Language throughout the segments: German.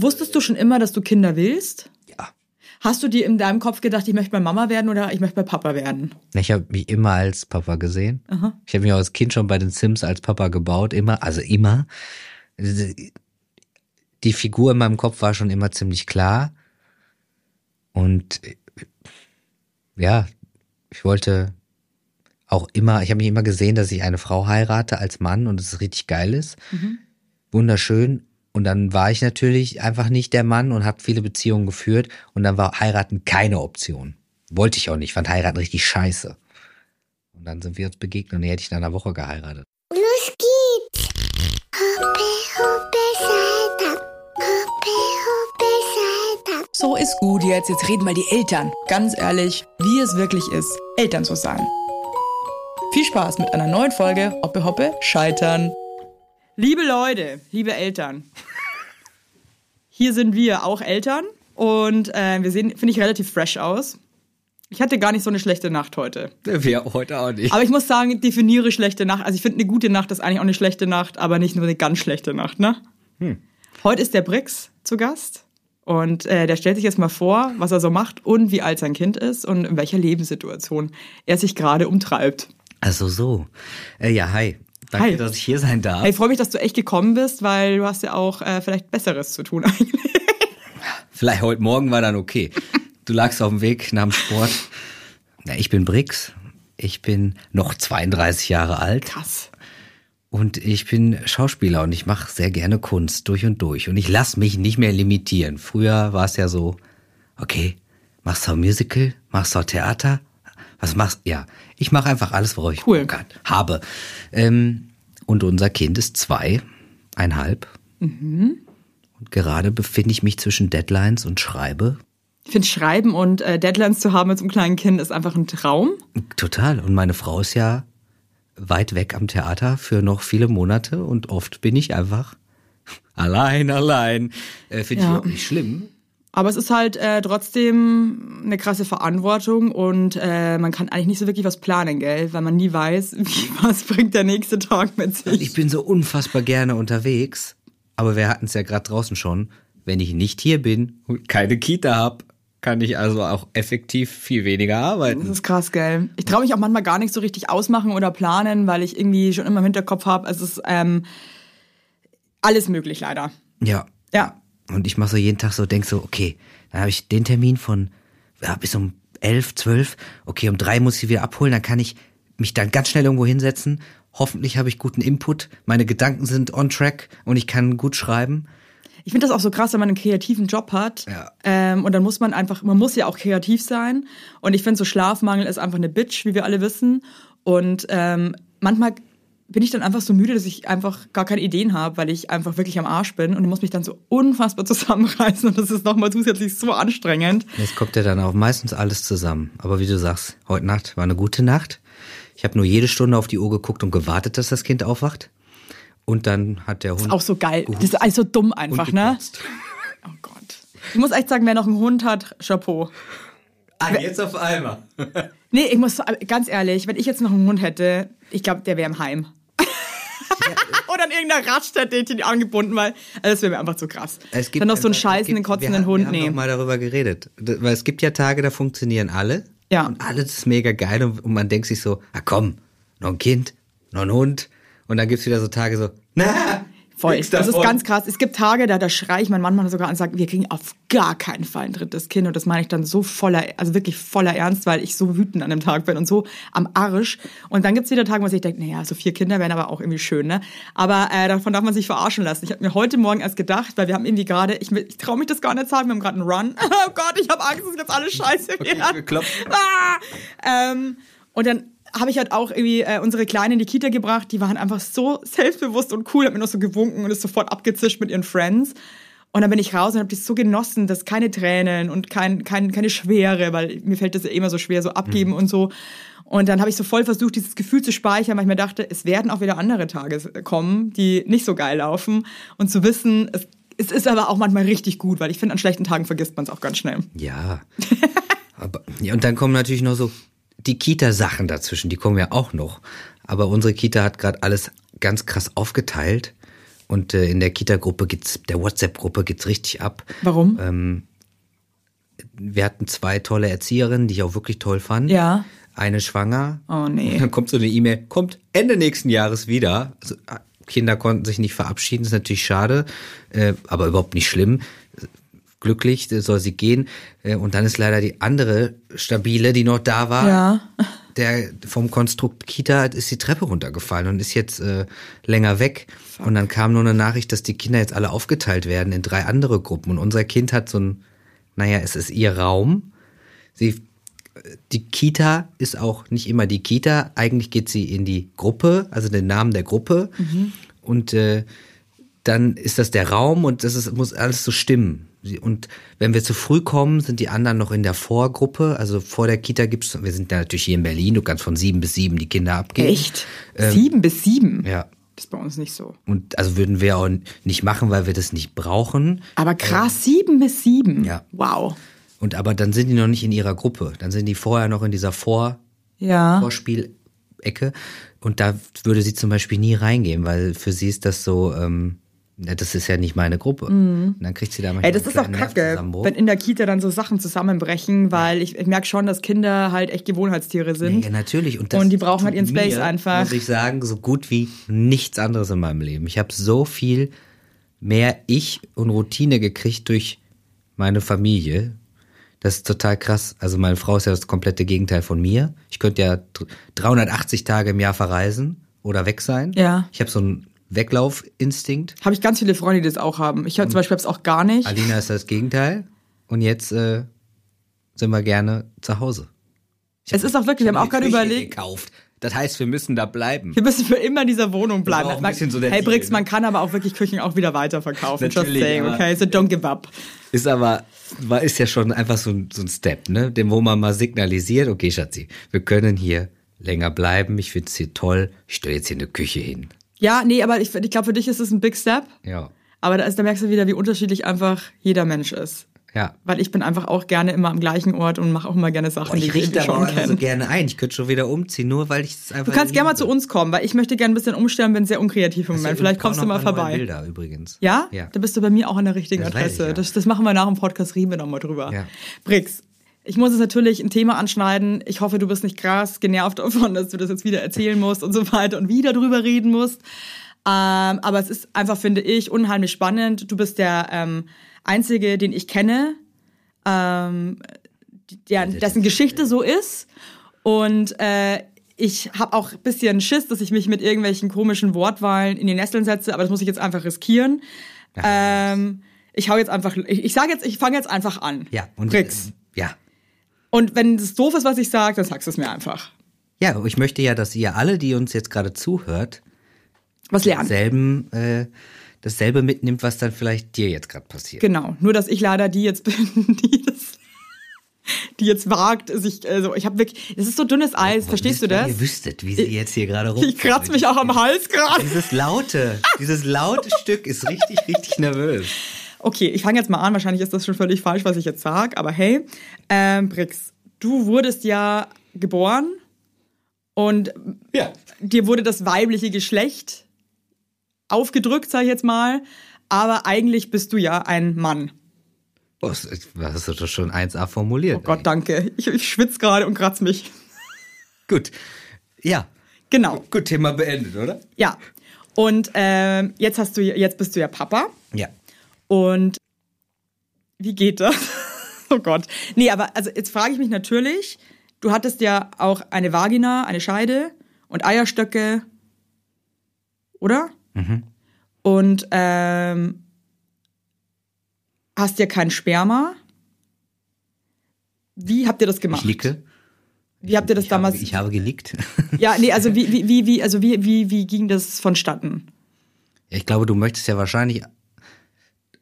Wusstest du schon immer, dass du Kinder willst? Ja. Hast du dir in deinem Kopf gedacht, ich möchte bei Mama werden oder ich möchte bei Papa werden? Ich habe mich immer als Papa gesehen. Ich habe mich auch als Kind schon bei den Sims als Papa gebaut, immer, also immer. Die Figur in meinem Kopf war schon immer ziemlich klar. Und ja, ich wollte auch immer, ich habe mich immer gesehen, dass ich eine Frau heirate als Mann und es richtig geil ist. Wunderschön. Und dann war ich natürlich einfach nicht der Mann und habe viele Beziehungen geführt und dann war heiraten keine Option. Wollte ich auch nicht, fand heiraten richtig scheiße. Und dann sind wir uns begegnet und die hätte ich in einer Woche geheiratet. Los geht's! Hoppe, hoppe, Salta. Hoppe, hoppe, Salta. So ist gut jetzt. Jetzt reden mal die Eltern. Ganz ehrlich, wie es wirklich ist, Eltern zu sein. Viel Spaß mit einer neuen Folge Hoppe Hoppe Scheitern. Liebe Leute, liebe Eltern. Hier sind wir auch Eltern und äh, wir sehen, finde ich, relativ fresh aus. Ich hatte gar nicht so eine schlechte Nacht heute. Wir heute auch nicht. Aber ich muss sagen, definiere schlechte Nacht. Also ich finde, eine gute Nacht ist eigentlich auch eine schlechte Nacht, aber nicht nur eine ganz schlechte Nacht, ne? Heute ist der Brix zu Gast und äh, der stellt sich jetzt mal vor, was er so macht und wie alt sein Kind ist und in welcher Lebenssituation er sich gerade umtreibt. Also so. Äh, ja, hi. Danke, Hi. dass ich hier sein darf. Ich freue mich, dass du echt gekommen bist, weil du hast ja auch äh, vielleicht Besseres zu tun eigentlich. Vielleicht heute Morgen war dann okay. Du lagst auf dem Weg nach dem Sport. Na, ich bin Brix. Ich bin noch 32 Jahre alt Krass. und ich bin Schauspieler und ich mache sehr gerne Kunst durch und durch. Und ich lasse mich nicht mehr limitieren. Früher war es ja so, okay, machst du ein Musical, machst du Theater, was machst Ja, ich mache einfach alles, worauf ich Cool. Bock habe. Ähm, und unser Kind ist zweieinhalb. Und gerade befinde ich mich zwischen Deadlines und schreibe. Ich finde, Schreiben und äh, Deadlines zu haben mit so einem kleinen Kind ist einfach ein Traum. Total. Und meine Frau ist ja weit weg am Theater für noch viele Monate und oft bin ich einfach allein, allein. Äh, Finde Ja. ich überhaupt nicht schlimm. Aber es ist halt äh, trotzdem eine krasse Verantwortung und äh, man kann eigentlich nicht so wirklich was planen, gell? Weil man nie weiß, wie, was bringt der nächste Tag mit Ich sich. bin so unfassbar gerne unterwegs, aber wir hatten es ja gerade draußen schon. Wenn ich nicht hier bin und keine Kita hab, kann ich also auch effektiv viel weniger Das arbeiten. ist krass, gell? Ich traue mich auch manchmal gar nicht so richtig ausmachen oder planen, weil ich irgendwie schon immer im Hinterkopf habe, es ist ähm, alles möglich leider. Ja. Ja. Und ich mache so jeden Tag so, denk so, okay, dann habe ich den Termin von ja, bis um elf, zwölf. Okay, um drei muss ich wieder abholen, dann kann ich mich dann ganz schnell irgendwo hinsetzen. Hoffentlich habe ich guten Input, meine Gedanken sind on track und ich kann gut schreiben. Ich finde das auch so krass, wenn man einen kreativen Job hat. Ja. Ähm, und dann muss man einfach, man muss ja auch kreativ sein. Und ich finde, so Schlafmangel ist einfach eine Bitch, wie wir alle wissen. Und ähm, manchmal bin ich dann einfach so müde, dass ich einfach gar keine Ideen habe, weil ich einfach wirklich am Arsch bin und muss mich dann so unfassbar zusammenreißen. Und das ist nochmal zusätzlich so anstrengend. Jetzt kommt ja dann auch meistens alles zusammen. Aber wie du sagst, heute Nacht war eine gute Nacht. Ich habe nur jede Stunde auf die Uhr geguckt und gewartet, dass das Kind aufwacht. Und dann hat der Hund Auch so geil. Das ist alles so dumm einfach, ne? Oh Gott. Ich muss echt sagen, wer noch einen Hund hat, Chapeau. Ah, jetzt auf einmal. Nee, ich muss ganz ehrlich, wenn ich jetzt noch einen Hund hätte, ich glaube, der wäre im Heim. Oder in irgendeiner Raststätte ihn angebunden, weil also das wäre mir einfach zu krass. Es gibt Dann noch so einen es scheißenden, gibt- wir kotzenden haben- Hund Wir haben doch mal darüber geredet. Weil es gibt ja Tage, da funktionieren alle. Ja. Und alles ist mega geil und, und man denkt sich so, ah komm, noch ein Kind, noch ein Hund. Und dann gibt's wieder so Tage so, na, Voll. nix Das ist davon. ganz krass. Es gibt Tage, da, da schreie ich meinen Mann mal sogar an und sage, wir kriegen auf gar keinen Fall ein drittes Kind. Und das meine ich dann so voller, also wirklich voller Ernst, weil ich so wütend an dem Tag bin und so am Arsch. Und dann gibt's wieder Tage, wo ich denke, naja, so vier Kinder wären aber auch irgendwie schön, ne? Aber äh, davon darf man sich verarschen lassen. Ich habe mir heute Morgen erst gedacht, weil wir haben irgendwie gerade, ich, ich traue mich das gar nicht sagen, wir haben gerade einen Run. Oh Gott, ich habe Angst, dass jetzt alles scheiße wird. geklopft. Ah! Ähm, und dann habe ich halt auch irgendwie äh, unsere Kleinen in die Kita gebracht. Die waren einfach so selbstbewusst und cool, hat mir noch so gewunken und ist sofort abgezischt mit ihren Friends. Und dann bin ich raus und habe das so genossen, dass keine Tränen und kein, kein, keine Schwere, weil mir fällt das ja immer so schwer, so abgeben und so. Und dann habe ich so voll versucht, dieses Gefühl zu speichern, weil ich mir dachte, es werden auch wieder andere Tage kommen, die nicht so geil laufen. Und zu wissen, es, es ist aber auch manchmal richtig gut, weil ich finde, an schlechten Tagen vergisst man es auch ganz schnell. Ja. Aber, ja. Und dann kommen natürlich noch so die Kita-Sachen dazwischen, die kommen ja auch noch. Aber unsere Kita hat gerade alles ganz krass aufgeteilt. Und äh, in der Kita-Gruppe geht's, der WhatsApp-Gruppe geht's richtig ab. Warum? Ähm, wir hatten zwei tolle Erzieherinnen, die ich auch wirklich toll fand. Ja. Eine schwanger. Oh, nee. Und dann kommt so eine E-Mail, kommt Ende nächsten Jahres wieder. Also, Kinder konnten sich nicht verabschieden, ist natürlich schade, äh, aber überhaupt nicht schlimm. Glücklich äh, soll sie gehen. Äh, und dann ist leider die andere stabile, die noch da war. Ja. Der vom Konstrukt Kita ist die Treppe runtergefallen und ist jetzt äh, länger weg. Und dann kam nur eine Nachricht, dass die Kinder jetzt alle aufgeteilt werden in drei andere Gruppen. Und unser Kind hat so ein, naja, es ist ihr Raum. Sie, die Kita ist auch nicht immer die Kita. Eigentlich geht sie in die Gruppe, also den Namen der Gruppe. Und äh, dann ist das der Raum und das ist, muss alles so stimmen. Und wenn wir zu früh kommen, sind die anderen noch in der Vorgruppe. Also vor der Kita gibt's, wir sind ja natürlich hier in Berlin, du kannst von sieben bis sieben die Kinder abgeben. Echt? Sieben bis sieben? Ja. Das ist bei uns nicht so. Und also würden wir auch nicht machen, weil wir das nicht brauchen. Aber krass, sieben bis sieben? Ja. Wow. Und aber dann sind die noch nicht in ihrer Gruppe. Dann sind die vorher noch in dieser Vor Ja. Vorspielecke. Und da würde sie zum Beispiel nie reingehen, weil für sie ist das so, ähm, ja, das ist ja nicht meine Gruppe. Und dann kriegt sie da Mhm. Ey, das ist doch kleinen kacke, wenn in der Kita dann so Sachen zusammenbrechen, weil ich, ich merke schon, dass Kinder halt echt Gewohnheitstiere sind. Ja, natürlich. Und, Und die brauchen halt ihren Space mir, einfach. Muss ich sagen, so gut wie nichts anderes in meinem Leben. Ich habe so viel mehr Ich und Routine gekriegt durch meine Familie. Das ist total krass. Also meine Frau ist ja das komplette Gegenteil von mir. Ich könnte ja dr- 380 Tage im Jahr verreisen oder weg sein. Ja. Ich habe so einen Weglaufinstinkt. Habe ich ganz viele Freunde, die das auch haben. Ich hab zum Beispiel hab's auch gar nicht. Alina ist das Gegenteil. Und jetzt äh, sind wir gerne zu Hause. Es ist auch wirklich, wir haben auch gerade überlegt, gekauft. Das heißt, wir müssen da bleiben. wir müssen für immer in dieser Wohnung bleiben. auch ein bisschen so der hey Brix, ne? man kann aber auch wirklich Küchen auch wieder weiterverkaufen. Just Natürlich, saying, aber- okay? So don't give up. Ist aber, ist ja schon einfach so ein, so ein Step, ne? Dem, wo man mal signalisiert, okay, Schatzi, wir können hier länger bleiben. Ich find's hier toll. Ich stelle jetzt hier eine Küche hin. Ja, nee, aber ich, ich glaube, für dich ist es ein Big Step. Ja. Aber da, ist, da merkst du wieder, wie unterschiedlich einfach jeder Mensch ist. Ja. Weil ich bin einfach auch gerne immer am gleichen Ort und mache auch immer gerne Sachen, Und die ich ich richte irgendwie aber schon auch immer so kenne. gerne ein. Ich könnte schon wieder umziehen, nur weil ich es einfach. Du kannst gerne mal zu uns kommen, weil ich möchte gerne ein bisschen umstellen, bin sehr unkreativ im Hast Moment. Vielleicht kommst du mal vorbei. Bilder übrigens. Ja? Ja. Da bist du bei mir auch an der richtigen Das Adresse. ich, ja. das, das machen wir nach dem Podcast, reden wir nochmal drüber. Ja. Brix, ich muss jetzt natürlich ein Thema anschneiden. Ich hoffe, du bist nicht krass genervt davon, dass du das jetzt wieder erzählen musst und so weiter und wieder drüber reden musst. Ähm, aber es ist einfach, finde ich, unheimlich spannend. Du bist der ähm, Einzige, den ich kenne, ähm, der, dessen Geschichte so ist. Und äh, ich habe auch ein bisschen Schiss, dass ich mich mit irgendwelchen komischen Wortwahlen in die Nesseln setze, aber das muss ich jetzt einfach riskieren. Ähm, ich hau jetzt einfach, ich, ich sage jetzt, ich fange jetzt einfach an. Ja. Und, Brix. äh, Ja. Und wenn es doof ist, was ich sage, dann sagst du es mir einfach. Ja, ich möchte ja, dass ihr alle, die uns jetzt gerade zuhört, Was lernen. selben, äh, dasselbe mitnimmt, was dann vielleicht dir jetzt gerade passiert. Genau. Nur, dass ich leider die jetzt bin, die das, die jetzt wagt, sich, also ich habe wirklich, das ist so dünnes Eis, verstehst du das? Ihr wüsstet, wie sie jetzt hier gerade rum. Ich kratze mich auch am Hals gerade. Dieses laute, dieses laute Stück ist richtig, richtig nervös. Okay, ich fange jetzt mal an. Wahrscheinlich ist das schon völlig falsch, was ich jetzt sage. Aber hey, ähm, Brix, du wurdest ja geboren und Ja. dir wurde das weibliche Geschlecht aufgedrückt, sag ich jetzt mal. Aber eigentlich bist du ja ein Mann. Oh, das hast du doch schon 1A formuliert. Oh Gott, danke. Ich, ich schwitze gerade und kratze mich. Gut. Ja. Genau, Gut, Thema beendet, oder? ja. Und ähm, jetzt hast du, jetzt bist du ja Papa. Und wie geht das? oh Gott. Nee, aber also jetzt frage ich mich natürlich, du hattest ja auch eine Vagina, eine Scheide und Eierstöcke, oder? Und ähm, hast ja kein Sperma. Wie habt ihr das gemacht? Ich licke. Wie habt ihr das ich damals? Habe, ich habe gelickt. ja, nee, also wie, wie, wie, also wie, wie, wie ging das vonstatten? Ich glaube, du möchtest ja wahrscheinlich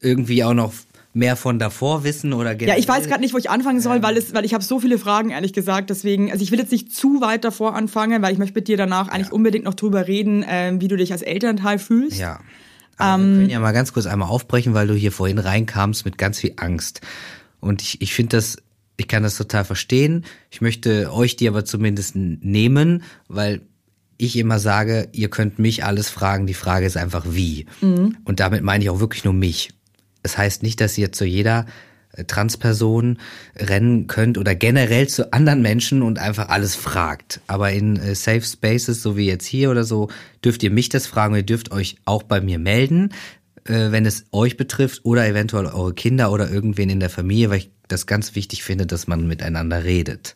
irgendwie auch noch mehr von davor wissen oder Ja, ich weiß gerade nicht, wo ich anfangen soll, weil es, weil ich habe so viele Fragen, ehrlich gesagt. Deswegen, also ich will jetzt nicht zu weit davor anfangen, weil ich möchte mit dir danach eigentlich unbedingt noch drüber reden, ähm, wie du dich als Elternteil fühlst. Ja. Aber Ähm, wir können ja mal ganz kurz einmal aufbrechen, weil du hier vorhin reinkamst mit ganz viel Angst. Und ich, ich finde das, ich kann das total verstehen. Ich möchte euch die aber zumindest nehmen, weil ich immer sage, ihr könnt mich alles fragen, die Frage ist einfach wie. Und damit meine ich auch wirklich nur mich. Es heißt nicht, dass ihr zu jeder äh, Transperson rennen könnt oder generell zu anderen Menschen und einfach alles fragt. Aber in äh, Safe Spaces, so wie jetzt hier oder so, dürft ihr mich das fragen. Ihr dürft euch auch bei mir melden, äh, wenn es euch betrifft oder eventuell eure Kinder oder irgendwen in der Familie, weil ich das ganz wichtig finde, dass man miteinander redet.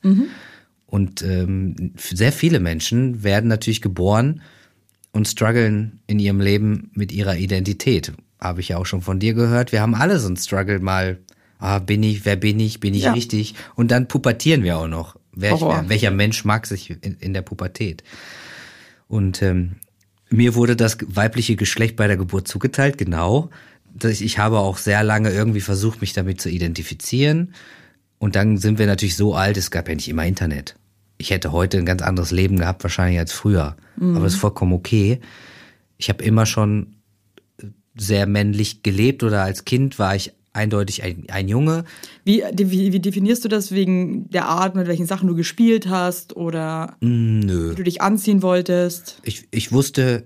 Und ähm, sehr viele Menschen werden natürlich geboren und strugglen in ihrem Leben mit ihrer Identität. Habe ich ja auch schon von dir gehört. Wir haben alle so einen Struggle mal. Ah, bin ich, wer bin ich, bin ich Ja. richtig? Und dann pubertieren wir auch noch. Horror. welcher Mensch mag sich in, in der Pubertät? Und ähm, mir wurde das weibliche Geschlecht bei der Geburt zugeteilt, genau. Ich habe auch sehr lange irgendwie versucht, mich damit zu identifizieren. Und dann sind wir natürlich so alt, es gab ja nicht immer Internet. Ich hätte heute ein ganz anderes Leben gehabt, wahrscheinlich als früher. Aber das ist vollkommen okay. Ich habe immer schon sehr männlich gelebt oder als Kind war ich eindeutig ein, ein Junge. Wie, wie, wie definierst du das wegen der Art, mit welchen Sachen du gespielt hast oder Nö. wie du dich anziehen wolltest? ich, ich wusste,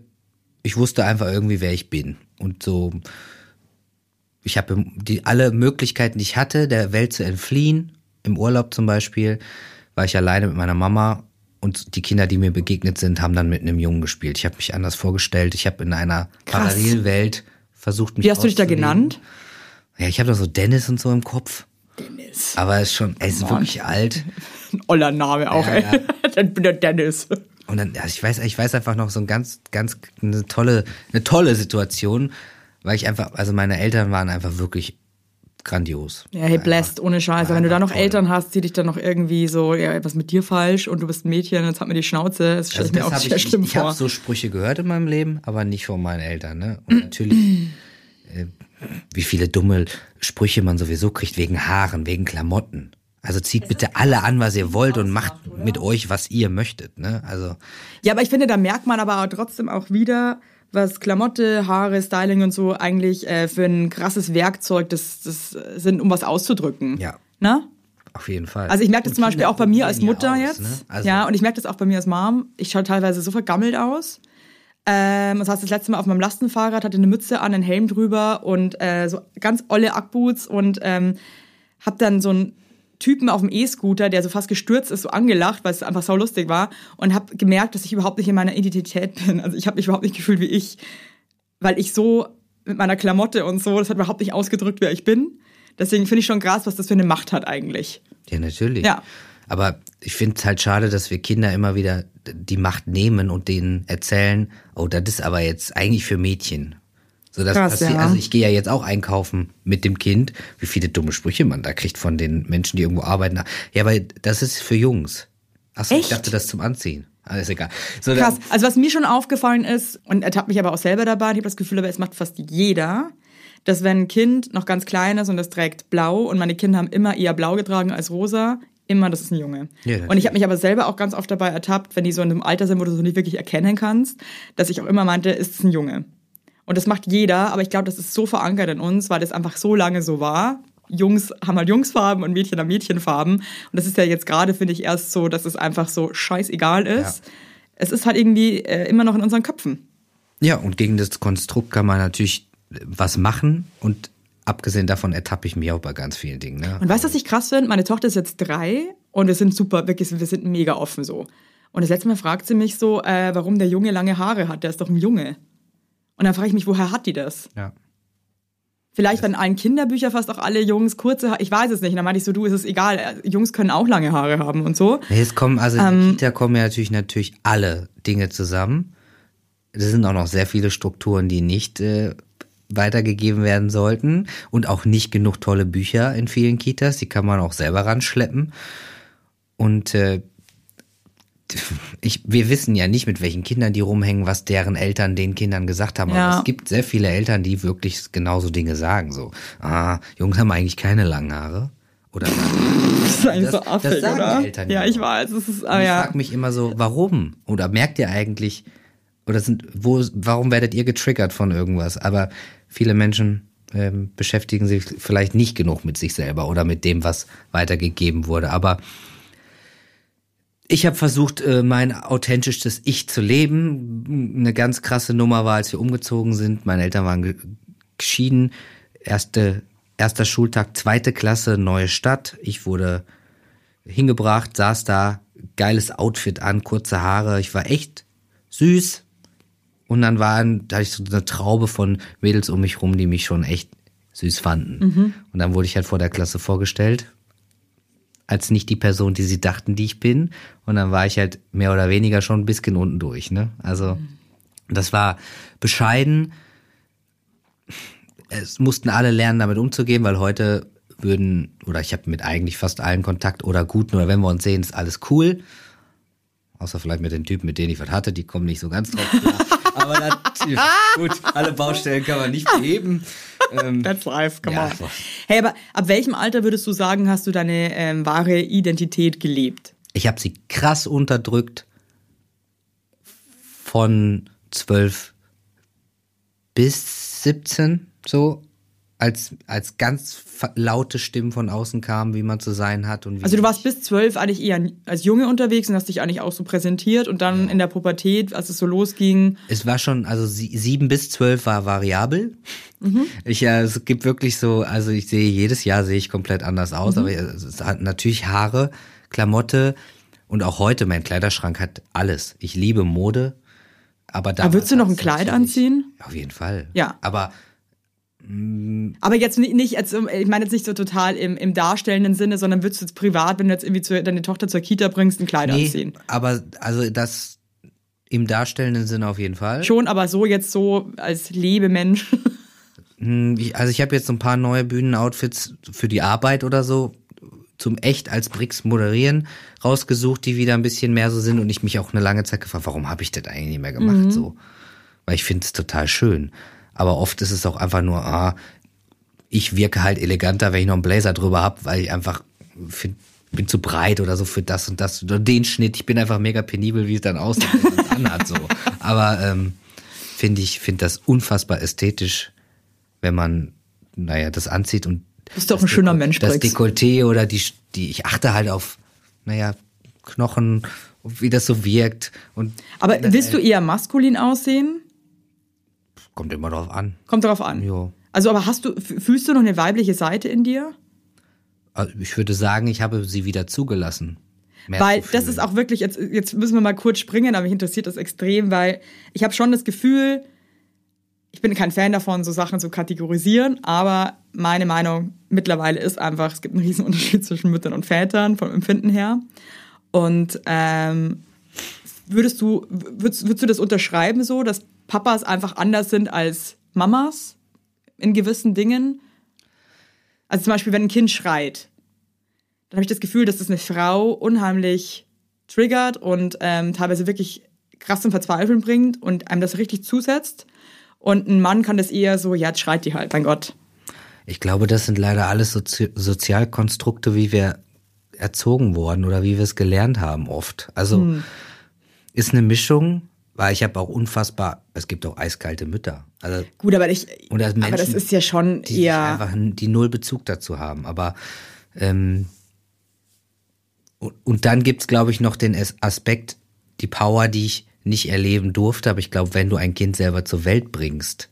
ich wusste einfach irgendwie, wer ich bin. Und so, ich habe die alle Möglichkeiten, die ich hatte, der Welt zu entfliehen. Im Urlaub zum Beispiel war ich alleine mit meiner Mama und die Kinder, die mir begegnet sind, haben dann mit einem Jungen gespielt. Ich habe mich anders vorgestellt. Ich habe in einer Krass. Parallelwelt versucht, mich Wie hast du dich da genannt? Ja, ich habe da so Dennis und so im Kopf. Dennis. Aber es ist schon, es ist Mann. wirklich alt. Ein oller Name auch, Ja, ey. ja. Dann bin der Dennis. Und dann, also ich weiß, ich weiß einfach noch so ein ganz, ganz, eine tolle, eine tolle Situation, weil ich einfach, also meine Eltern waren einfach wirklich grandios. Ja, hey, blessed, ohne Scheiße. Wenn du da noch toll. Eltern hast, die dich dann noch irgendwie so, ja, was mit dir falsch und du bist ein Mädchen, jetzt hat mir die Schnauze, das stelle Also ich mir auch sehr ich, schlimm ich, ich habe vor. so Sprüche gehört in meinem Leben, aber nicht von meinen Eltern. Ne? Und natürlich, äh, wie viele dumme Sprüche man sowieso kriegt wegen Haaren, wegen Klamotten. Also zieht bitte alle an, was ihr wollt und macht mit euch, was ihr möchtet. Ne? Also Ja, aber ich finde, da merkt man aber auch trotzdem auch wieder, was Klamotte, Haare, Styling und so eigentlich äh, für ein krasses Werkzeug das, das sind, um was auszudrücken. Ja. Ne? auf jeden Fall. Also ich merke das Und zum Beispiel Kinder auch bei mir als Mutter aus, jetzt. Ne? Also, ja, und ich merke das auch bei mir als Mom. Ich schaue teilweise so vergammelt aus. Ähm, das heißt, das letzte Mal auf meinem Lastenfahrrad hatte eine Mütze an, einen Helm drüber und äh, so ganz olle Ackboots und ähm, hab dann so einen Typen auf dem E-Scooter, der so fast gestürzt ist, so angelacht, weil es einfach so lustig war und hab gemerkt, dass ich überhaupt nicht in meiner Identität bin. Also ich habe mich überhaupt nicht gefühlt wie ich, weil ich so mit meiner Klamotte und so, das hat überhaupt nicht ausgedrückt, wer ich bin. Deswegen finde ich schon krass, was das für eine Macht hat eigentlich. Ja, natürlich. Ja. Aber ich finde es halt schade, dass wir Kinder immer wieder die Macht nehmen und denen erzählen, oh, das ist aber jetzt eigentlich für Mädchen. So, das Krass, passiert, ja. Also ich gehe ja jetzt auch einkaufen mit dem Kind, wie viele dumme Sprüche man da kriegt von den Menschen, die irgendwo arbeiten. Ja, aber das ist für Jungs. Achso, ich Echt? dachte das zum Anziehen. Alles egal. So, Krass. Also was mir schon aufgefallen ist, und ertappt mich aber auch selber dabei, ich habe das Gefühl, aber es macht fast jeder, dass wenn ein Kind noch ganz klein ist und es trägt blau und meine Kinder haben immer eher blau getragen als rosa, immer, das ist ein Junge. Ja, und ich habe mich aber selber auch ganz oft dabei ertappt, wenn die so in einem Alter sind, wo du so nicht wirklich erkennen kannst, dass ich auch immer meinte, ist es ein Junge. Und das macht jeder, aber ich glaube, das ist so verankert in uns, weil das einfach so lange so war. Jungs haben halt Jungsfarben und Mädchen haben Mädchenfarben. Und das ist ja jetzt gerade, finde ich, erst so, dass es einfach so scheißegal ist. Ja. Es ist halt irgendwie äh, immer noch in unseren Köpfen. ja, und gegen das Konstrukt kann man natürlich was machen und abgesehen davon ertappe ich mich auch bei ganz vielen Dingen. Ne? Und weißt du, was ich krass finde? Meine Tochter ist jetzt drei und wir sind super, wirklich, wir sind mega offen so. Und das letzte Mal fragt sie mich so, äh, warum der Junge lange Haare hat. Der ist doch ein Junge. Und dann frage ich mich, woher hat die das? Ja. Vielleicht waren in allen Kinderbüchern fast auch alle Jungs kurze Haare. Ich weiß es nicht. Und dann meinte ich so, du, ist es egal. Jungs können auch lange Haare haben und so. Nee, Es kommen, also in Ähm, der Kita kommen ja natürlich, natürlich alle Dinge zusammen. Es sind auch noch sehr viele Strukturen, die nicht äh, weitergegeben werden sollten und auch nicht genug tolle Bücher in vielen Kitas. Die kann man auch selber ranschleppen. Und äh, ich, wir wissen ja nicht, mit welchen Kindern die rumhängen, was deren Eltern den Kindern gesagt haben. Ja. Aber es gibt sehr viele Eltern, die wirklich genauso Dinge sagen. So, ah, Jungs haben eigentlich keine langen Haare. Oder Das ist eigentlich Das- so das affig, sagen oder? die Eltern ja, ja ich weiß. Es ist, ah, ich ja. frage mich immer so, warum? Oder merkt ihr eigentlich, oder sind, wo, warum werdet ihr getriggert von irgendwas? Aber viele Menschen ähm, beschäftigen sich vielleicht nicht genug mit sich selber oder mit dem, was weitergegeben wurde. Aber Ich habe versucht, äh, mein authentischstes Ich zu leben. Eine ganz krasse Nummer war, als wir umgezogen sind. Meine Eltern waren ge- geschieden. Erste, erster Schultag, zweite Klasse, neue Stadt. Ich wurde hingebracht, saß da, geiles Outfit an, kurze Haare. Ich war echt süß. Und dann waren, da hatte ich so eine Traube von Mädels um mich rum, die mich schon echt süß fanden. Und dann wurde ich halt vor der Klasse vorgestellt als nicht die Person, die sie dachten, die ich bin. Und dann war ich halt mehr oder weniger schon ein bisschen unten durch. Ne? Also das war bescheiden. Es mussten alle lernen, damit umzugehen, weil heute würden, oder ich habe mit eigentlich fast allen Kontakt oder guten, oder wenn wir uns sehen, ist alles cool. Außer vielleicht mit den Typen, mit denen ich was hatte, die kommen nicht so ganz drauf. Aber natürlich, gut, alle Baustellen kann man nicht beheben. Ähm, That's life, come Ja, on. Hey, aber ab welchem Alter würdest du sagen, hast du deine ähm, wahre Identität gelebt? Ich habe sie krass unterdrückt von 12 bis 17 so als als ganz laute Stimmen von außen kamen, wie man zu sein hat und wie Also du warst bis zwölf eigentlich eher als Junge unterwegs und hast dich eigentlich auch so präsentiert und dann in der Pubertät, als es so losging, es war schon also sie, sieben bis zwölf war variabel. Ich ja, es gibt wirklich so, also ich sehe jedes Jahr sehe ich komplett anders aus, aber es hat natürlich Haare, Klamotte und auch heute mein Kleiderschrank hat alles. Ich liebe Mode, aber da Aber würdest du noch ein Kleid anziehen? Auf jeden Fall. Ja. Aber aber jetzt nicht, nicht als, ich meine jetzt nicht so total im, im darstellenden Sinne, sondern würdest du jetzt privat, wenn du jetzt irgendwie zu, deine Tochter zur Kita bringst, ein Kleid anziehen? aber also das im darstellenden Sinne auf jeden Fall. Schon, aber so jetzt so als Lebemensch. Hm, also ich habe jetzt so ein paar neue Bühnenoutfits für die Arbeit oder so zum echt als Bricks moderieren rausgesucht, die wieder ein bisschen mehr so sind und ich mich auch eine lange Zeit gefragt, warum habe ich das eigentlich nicht mehr gemacht so? Weil ich finde es total schön. Aber oft ist es auch einfach nur, ah, ich wirke halt eleganter, wenn ich noch einen Blazer drüber hab, weil ich einfach find, bin zu breit oder so für das und das oder den Schnitt. Ich bin einfach mega penibel, wie es dann aussieht, es anhat so. Aber ähm, finde ich, finde das unfassbar ästhetisch, wenn man, naja, das anzieht und Bist doch ein schöner Mensch, das. Dekolleté oder die, die, ich achte halt auf, naja, Knochen, wie das so wirkt und Aber willst du eher maskulin aussehen? Kommt immer drauf an. Kommt darauf an. Jo. Also, aber hast du, fühlst du noch eine weibliche Seite in dir? Also ich würde sagen, ich habe sie wieder zugelassen. Weil das ist auch wirklich, jetzt, jetzt müssen wir mal kurz springen, aber mich interessiert das extrem, weil ich habe schon das Gefühl, ich bin kein Fan davon, so Sachen zu kategorisieren, aber meine Meinung mittlerweile ist einfach, es gibt einen riesen Unterschied zwischen Müttern und Vätern vom Empfinden her. Und ähm, würdest du, würdest, würdest du das unterschreiben so, dass Papas einfach anders sind als Mamas in gewissen Dingen? Also zum Beispiel, wenn ein Kind schreit, dann habe ich das Gefühl, dass das eine Frau unheimlich triggert und ähm, teilweise wirklich krass zum Verzweifeln bringt und einem das richtig zusetzt. Und ein Mann kann das eher so, ja, jetzt schreit die halt, mein Gott. Ich glaube, das sind leider alles Sozi Sozialkonstrukte, wie wir erzogen worden oder wie wir es gelernt haben oft. Also Hm. ist eine Mischung, weil ich habe auch unfassbar, es gibt auch eiskalte Mütter. Also Gut, aber ich, Und als aber das Menschen, ist ja schon die eher. einfach die null Bezug dazu haben. Aber ähm, und, und dann gibt's glaube ich, noch den As- Aspekt, die Power, die ich nicht erleben durfte. Aber ich glaube, wenn du ein Kind selber zur Welt bringst,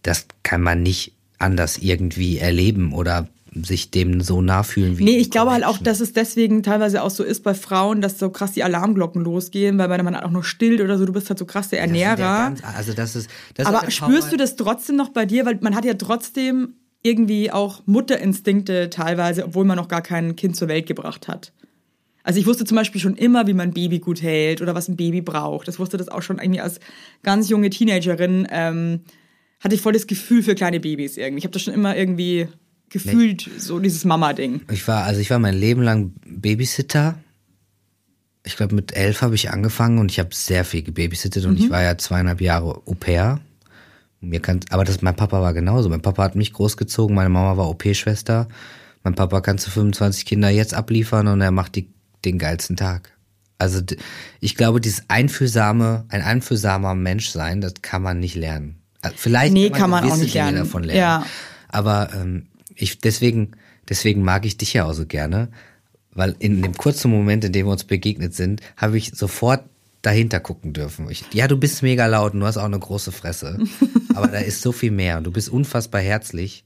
das kann man nicht anders irgendwie erleben oder sich dem so nachfühlen wie Nee, ich glaube halt auch, Menschen. dass es deswegen teilweise auch so ist bei Frauen, dass so krass die Alarmglocken losgehen, weil wenn man halt auch noch stillt oder so, du bist halt so krass der sind ja Ernährer. ganz- also das ist, das Aber ist spürst du das trotzdem noch bei dir? Weil man hat ja trotzdem irgendwie auch Mutterinstinkte teilweise, obwohl man noch gar kein Kind zur Welt gebracht hat. Also ich wusste zum Beispiel schon immer, wie man ein Baby gut hält oder was ein Baby braucht. Das wusste das auch schon irgendwie als ganz junge Teenagerin. Ähm, hatte ich voll das Gefühl für kleine Babys irgendwie. Ich habe das schon immer irgendwie gefühlt, so dieses Mama-Ding. Ich war, also ich war mein Leben lang Babysitter. Ich glaube, mit elf habe ich angefangen und ich habe sehr viel gebabysittet und ich war ja zweieinhalb Jahre Au pair. Mir kann, aber das, mein Papa war genauso. Mein Papa hat mich großgezogen, meine Mama war OP-Schwester. Mein Papa kann zu 25 Kinder jetzt abliefern und er macht die, den geilsten Tag. Also ich glaube, dieses einfühlsame, ein einfühlsamer Mensch sein, das kann man nicht lernen. Also Vielleicht Nee, kann man auch gewisse nicht Dinge lernen. davon lernen. Ja. Aber ähm, ich deswegen deswegen mag ich dich ja auch so gerne, weil in dem kurzen Moment, in dem wir uns begegnet sind, habe ich sofort dahinter gucken dürfen. Ich, ja, du bist mega laut und du hast auch eine große Fresse. aber da ist so viel mehr und du bist unfassbar herzlich.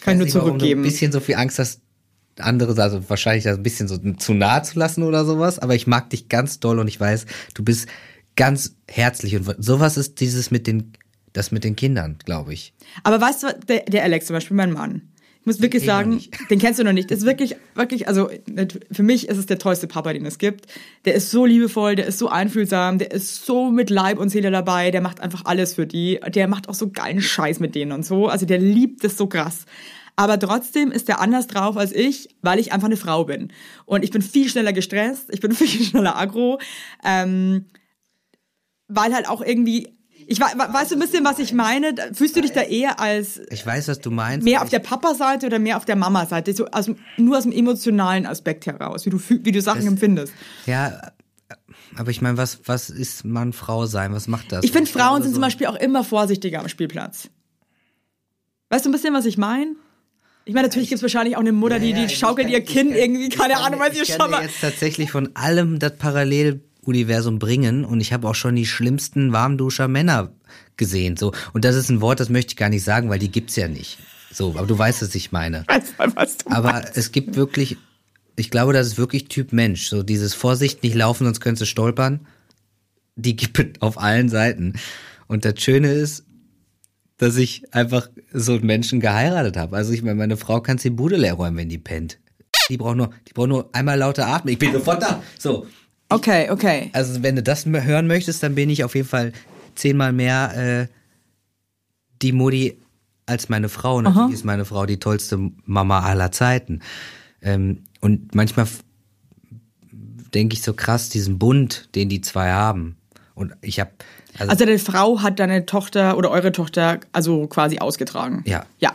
Kann ich nur nicht, warum zurückgeben. Ein bisschen so viel Angst hast, andere, also wahrscheinlich das ein bisschen so zu nahe zu lassen oder sowas, aber ich mag dich ganz doll und ich weiß, du bist ganz herzlich und sowas ist dieses mit den, das mit den Kindern, glaube ich. Aber weißt du, der, der Alex zum Beispiel, mein Mann. Ich muss wirklich noch sagen, den kennst du noch nicht. Ist wirklich, wirklich, also für mich ist es der tollste Papa, den es gibt. Der ist so liebevoll, der ist so einfühlsam, der ist so mit Leib und Seele dabei, der macht einfach alles für die. Der macht auch so geilen Scheiß mit denen und so. Also der liebt es so krass. Aber trotzdem ist der anders drauf als ich, weil ich einfach eine Frau bin. Und ich bin viel schneller gestresst, ich bin viel schneller aggro. Ähm, weil halt auch irgendwie, ich we- we- weißt du ein bisschen, was ich meine? Fühlst du dich da eher als Ich weiß, was du meinst. mehr auf der Papa-Seite oder mehr auf der Mama-Seite? So aus, nur aus dem emotionalen Aspekt heraus, wie du, wie du Sachen empfindest. Ja, aber ich meine, was, was ist Mann, Frau sein? Was macht das? Ich finde, Frauen sind so- zum Beispiel auch immer vorsichtiger am Spielplatz. Weißt du ein bisschen, was ich meine? Ich meine, natürlich gibt es wahrscheinlich auch eine Mutter, die, Ja, die ich schaukelt kann- ihr ich Kind kann- irgendwie, keine ich kann- Ahnung, weil sie ich schon mal. jetzt tatsächlich von allem das Paralleluniversum bringen und ich habe auch schon die schlimmsten Warmduscher Männer gesehen. So und das ist ein Wort, das möchte ich gar nicht sagen, weil die gibt's ja nicht. So, aber du weißt, was ich meine. Was du Aber es gibt wirklich, ich glaube, das ist wirklich Typ Mensch. So dieses Vorsicht, nicht laufen, sonst könntest du stolpern. Die gibt es auf allen Seiten. Und das Schöne ist, dass ich einfach so einen Menschen geheiratet habe. Also ich meine, meine Frau kann die Bude leer räumen, wenn die pennt. Die braucht nur, die braucht nur einmal lauter atmen. Ich bin sofort da. So. Okay, okay. Also wenn du das hören möchtest, dann bin ich auf jeden Fall zehnmal mehr äh, die Mutti als meine Frau. Natürlich ist meine Frau die tollste Mama aller Zeiten. Ähm, und manchmal denke ich so krass, diesen Bund, den die zwei haben. Und ich habe, also, Also deine Frau hat deine Tochter oder eure Tochter also quasi ausgetragen. Ja. Ja.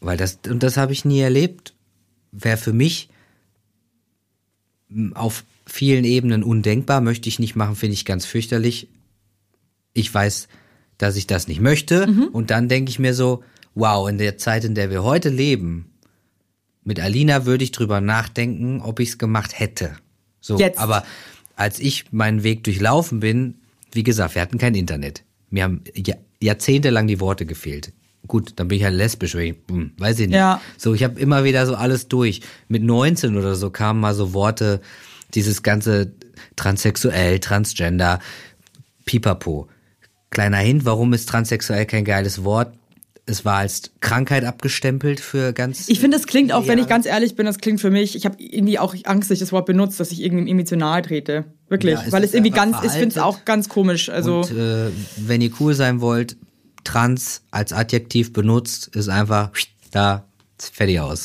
weil das, und das habe ich nie erlebt, wäre für mich auf vielen Ebenen undenkbar, möchte ich nicht machen, finde ich ganz fürchterlich. Ich weiß, dass ich das nicht möchte. Und dann denke ich mir so, wow, in der Zeit, in der wir heute leben, mit Alina würde ich drüber nachdenken, ob ich es gemacht hätte. So, Jetzt. aber als ich meinen Weg durchlaufen bin, wie gesagt, wir hatten kein Internet. Mir haben ja, jahrzehntelang die Worte gefehlt. Gut, dann bin ich halt lesbisch, ich, hm, weiß ich nicht. Ja. So, ich habe immer wieder so alles durch. Mit 19 oder so kamen mal so Worte, dieses ganze transsexuell, transgender, pipapo. Kleiner Hint, warum ist transsexuell kein geiles Wort? Es war als Krankheit abgestempelt für ganz. Ich finde, das klingt auch, wenn ich ganz ehrlich bin, das klingt für mich, ich habe irgendwie auch Angst, dass ich das Wort benutze, dass ich irgendwie emotional trete. Wirklich. Ja, Weil es irgendwie ganz, ich finde es auch ganz komisch. Also, Und äh, wenn ihr cool sein wollt, trans als Adjektiv benutzt, ist einfach da fertig aus.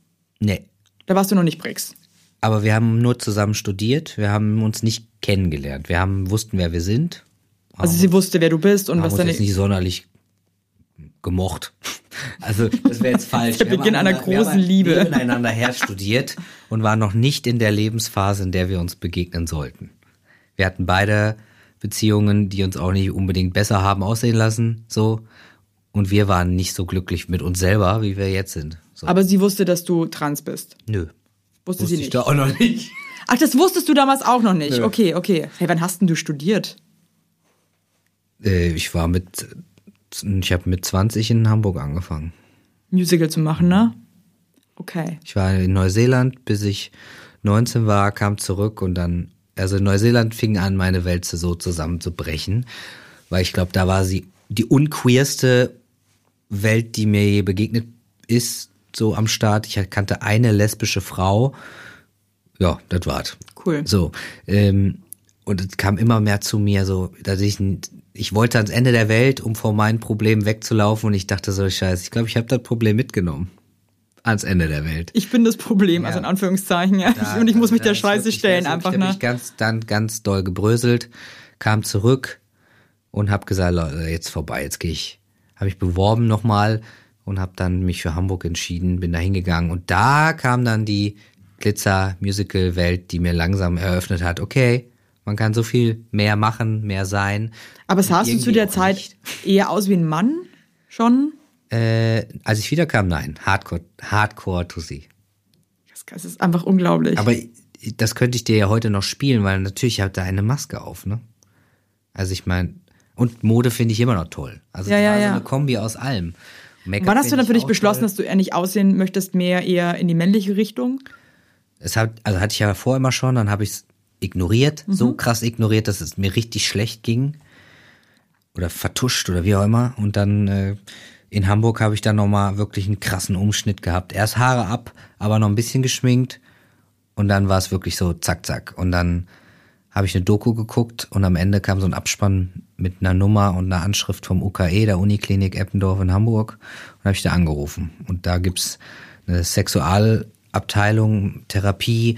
Nee. Da warst du noch nicht Brix. Aber wir haben nur zusammen studiert, wir haben uns nicht kennengelernt. Wir haben, wussten, wer wir sind. Also sie wusste, wer du bist und was deine jetzt nicht sonderlich gemocht. Also das wäre jetzt falsch. Der Wir haben Beginn einer einander- wir großen haben Liebe. Nebeneinander her studiert und waren noch nicht in der Lebensphase, in der wir uns begegnen sollten. Wir hatten beide Beziehungen, die uns auch nicht unbedingt besser haben aussehen lassen, so. Und wir waren nicht so glücklich mit uns selber, wie wir jetzt sind. So. Aber sie wusste, dass du trans bist. Nö. Wusste Wusste sie ich nicht. da auch noch nicht. Ach, das wusstest du damals auch noch nicht. Nö. Okay, okay. Hey, wann hast denn du studiert? Äh, ich war mit, ich habe mit 20 in Hamburg angefangen. Musical zu machen, ne? Okay. Ich war in Neuseeland, bis ich 19 war, kam zurück und dann, also in Neuseeland fing an, meine Welt so zusammenzubrechen, weil ich glaube, da war sie die unqueerste Welt, die mir je begegnet ist, so am Start. Ich kannte eine lesbische Frau. Ja, das war's. Cool. So, ähm, und es kam immer mehr zu mir, so, dass ich, ich wollte ans Ende der Welt, um vor meinen Problemen wegzulaufen und ich dachte so, scheiße, ich glaube, ich habe das Problem mitgenommen. Ans Ende der Welt. Ich bin das Problem, also in Anführungszeichen, ja. Da- und ich muss mich da der Scheiße wirklich- stellen, ist einfach, Da bin ne? ich ganz, dann ganz doll gebröselt, kam zurück und habe gesagt, Leute, jetzt vorbei, jetzt gehe ich. Habe ich beworben nochmal und habe dann mich für Hamburg entschieden, bin da hingegangen und da kam dann die Glitzer-Musical-Welt, die mir langsam eröffnet hat, okay, man kann so viel mehr machen, mehr sein. Aber sahst du zu der Zeit nicht. eher aus wie ein Mann? Schon? Äh, als ich wiederkam, nein, Hardcore, Hardcore to see. Das- ist einfach unglaublich. Aber das könnte ich dir ja heute noch spielen, weil natürlich hat da eine Maske auf, ne? Also ich meine, und Mode finde ich immer noch toll. Also Ja, ja, war so ja. eine Kombi aus allem. Wann hast du dann für ich dich beschlossen, toll. dass du eher nicht aussehen möchtest, mehr eher in die männliche Richtung? Es hat, also hatte ich ja vorher immer schon, dann habe ich es ignoriert, Mhm. so krass ignoriert, dass es mir richtig schlecht ging. Oder vertuscht oder wie auch immer. Und dann äh, in Hamburg habe ich dann nochmal wirklich einen krassen Umschnitt gehabt. Erst Haare ab, aber noch ein bisschen geschminkt. Und dann war es wirklich so zack, zack. Und dann habe ich eine Doku geguckt und am Ende kam so ein Abspann mit einer Nummer und einer Anschrift vom UKE, der Uniklinik Eppendorf in Hamburg. Und habe ich da angerufen. Und da gibt's eine Sexualabteilung, Therapie.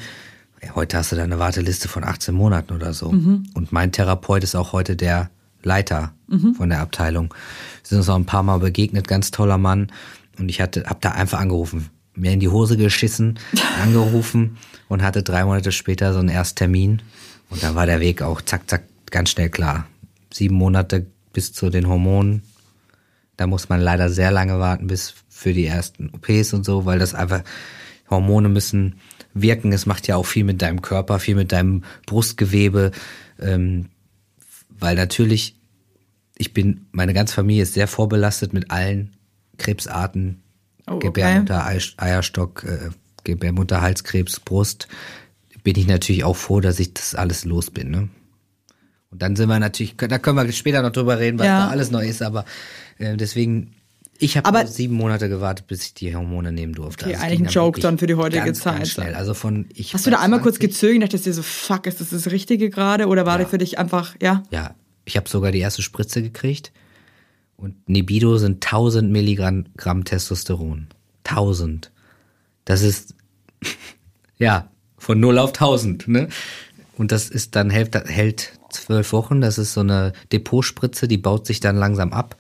Heute hast du da eine Warteliste von 18 Monaten oder so. Und mein Therapeut ist auch heute der Leiter von der Abteilung. Wir sind uns auch ein paar Mal begegnet, ganz toller Mann. Und ich hatte, hab da einfach angerufen, mir in die Hose geschissen, angerufen und hatte drei Monate später so einen Ersttermin. Und da war der Weg auch zack, zack, ganz schnell klar. Sieben Monate bis zu den Hormonen. Da muss man leider sehr lange warten bis für die ersten OPs und so, weil das einfach, Hormone müssen wirken. Es macht ja auch viel mit deinem Körper, viel mit deinem Brustgewebe. Ähm, weil natürlich, ich bin, meine ganze Familie ist sehr vorbelastet mit allen Krebsarten, Oh, okay. Gebärmutter, Ei- Eierstock, äh, Gebärmutter, Halskrebs, Brust, bin ich natürlich auch froh, dass ich das alles los bin. Ne? Und dann sind wir natürlich, da können wir später noch drüber reden, was Ja. da alles neu ist, aber äh, deswegen, ich habe sieben Monate gewartet, bis ich die Hormone nehmen durfte. Okay, es eigentlich ein Joke dann für die heutige ganz, Zeit. Ganz schnell. Also von, ich Hast du da einmal kurz 20, gezögert dachtest dir so, fuck, ist das das Richtige gerade? Oder war Ja. das für dich einfach, ja? Ja, ich habe sogar die erste Spritze gekriegt. Und Nebido sind 1000 Milligramm Gramm Testosteron. 1000. Das ist, ja, von 0 auf 1000, ne? Und das ist dann, hält, hält zwölf Wochen. Das ist so eine Depotspritze, die baut sich dann langsam ab.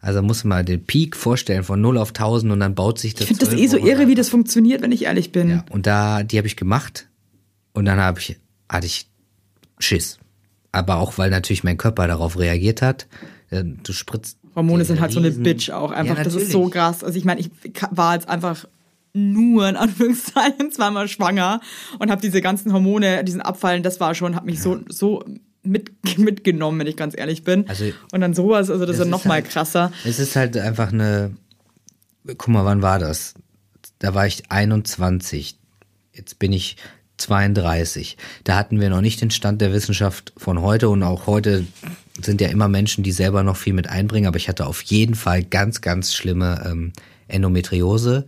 Also muss man den Peak vorstellen von 0 auf 1000 und dann baut sich das Ich finde das eh so irre, wie das funktioniert, wenn ich ehrlich bin. Ja, und da, die habe ich gemacht. Und dann habe ich hatte ich Schiss. Aber auch, weil natürlich mein Körper darauf reagiert hat. Äh, Du spritzt. Hormone sind halt so eine Riesen- Bitch auch einfach. Ja, das ist so krass. Also ich meine, ich war jetzt einfach nur in Anführungszeichen zweimal schwanger und habe diese ganzen Hormone, diesen Abfallen, das war schon, hat mich so so mit, mitgenommen, wenn ich ganz ehrlich bin. Also- und dann sowas, also das, ist Das noch mal halt- krasser. Es ist halt einfach eine. Guck mal, wann war das? Da war ich 21. Jetzt bin ich 32. Da hatten wir noch nicht den Stand der Wissenschaft von heute und auch heute sind ja immer Menschen, die selber noch viel mit einbringen, aber ich hatte auf jeden Fall ganz, ganz schlimme ähm, Endometriose.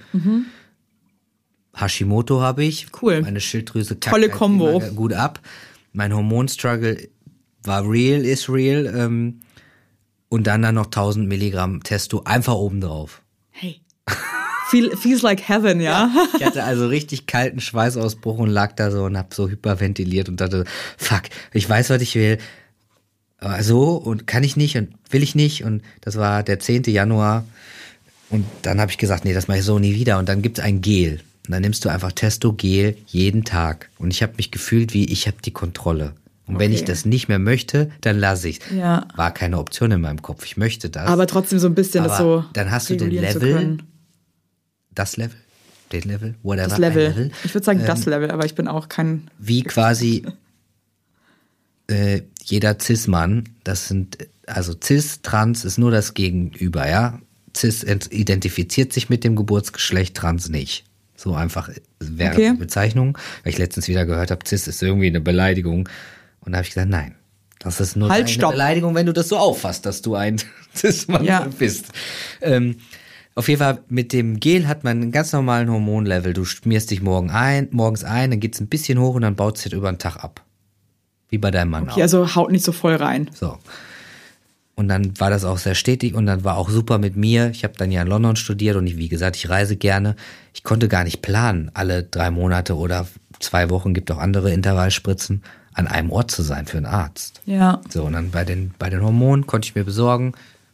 Hashimoto habe ich. Cool. Meine Schilddrüse kackt Tolle halt Kombo. gut ab. Mein Hormonstruggle war real, ist real. Ähm, und dann dann noch 1000 Milligramm Testo einfach obendrauf. Hey. Feel, feels like heaven, ja? Ich hatte also richtig kalten Schweißausbruch und lag da so und hab so hyperventiliert und dachte, fuck, ich weiß, was ich will. Aber so und kann ich nicht und will ich nicht. Und das war der 10. Januar. Und dann habe ich gesagt, nee, das mache ich so nie wieder. Und dann gibt's ein Gel. Und dann nimmst du einfach Testo-Gel jeden Tag. Und ich habe mich gefühlt, wie ich habe die Kontrolle. Und wenn Okay. ich das nicht mehr möchte, dann lasse ich Ja. War keine Option in meinem Kopf. Ich möchte das. Aber trotzdem so ein bisschen das Aber so. dann hast du den Level, das Level, den Level, whatever. Das ein Level. Ich würde sagen, Ähm, das Level, aber ich bin auch kein. wie quasi äh, jeder Cis-Mann, das sind, also Cis, Trans ist nur das Gegenüber, ja. Cis ent- identifiziert sich mit dem Geburtsgeschlecht, Trans nicht. So einfach wäre Okay. die Bezeichnung. Weil ich letztens wieder gehört habe, Cis ist irgendwie eine Beleidigung. Und da habe ich gesagt, nein. Das ist nur Halt, eine. Beleidigung, wenn du das so auffasst, dass du ein Cis-Mann Ja. bist. Ähm, auf jeden Fall, mit dem Gel hat man einen ganz normalen Hormonlevel. Du schmierst dich morgen ein, morgens ein, dann geht's ein bisschen hoch und dann baut sich das über den Tag ab. Wie bei deinem Mann Okay, also haut nicht so voll rein. so. Und dann war das auch sehr stetig und dann war auch super mit mir. Ich habe dann ja in London studiert und ich, wie gesagt, ich reise gerne. Ich konnte gar nicht planen, alle drei Monate oder zwei Wochen, gibt auch andere Intervallspritzen, an einem Ort zu sein für einen Arzt. Ja. So, und dann bei den, bei den Hormonen konnte ich mir besorgen,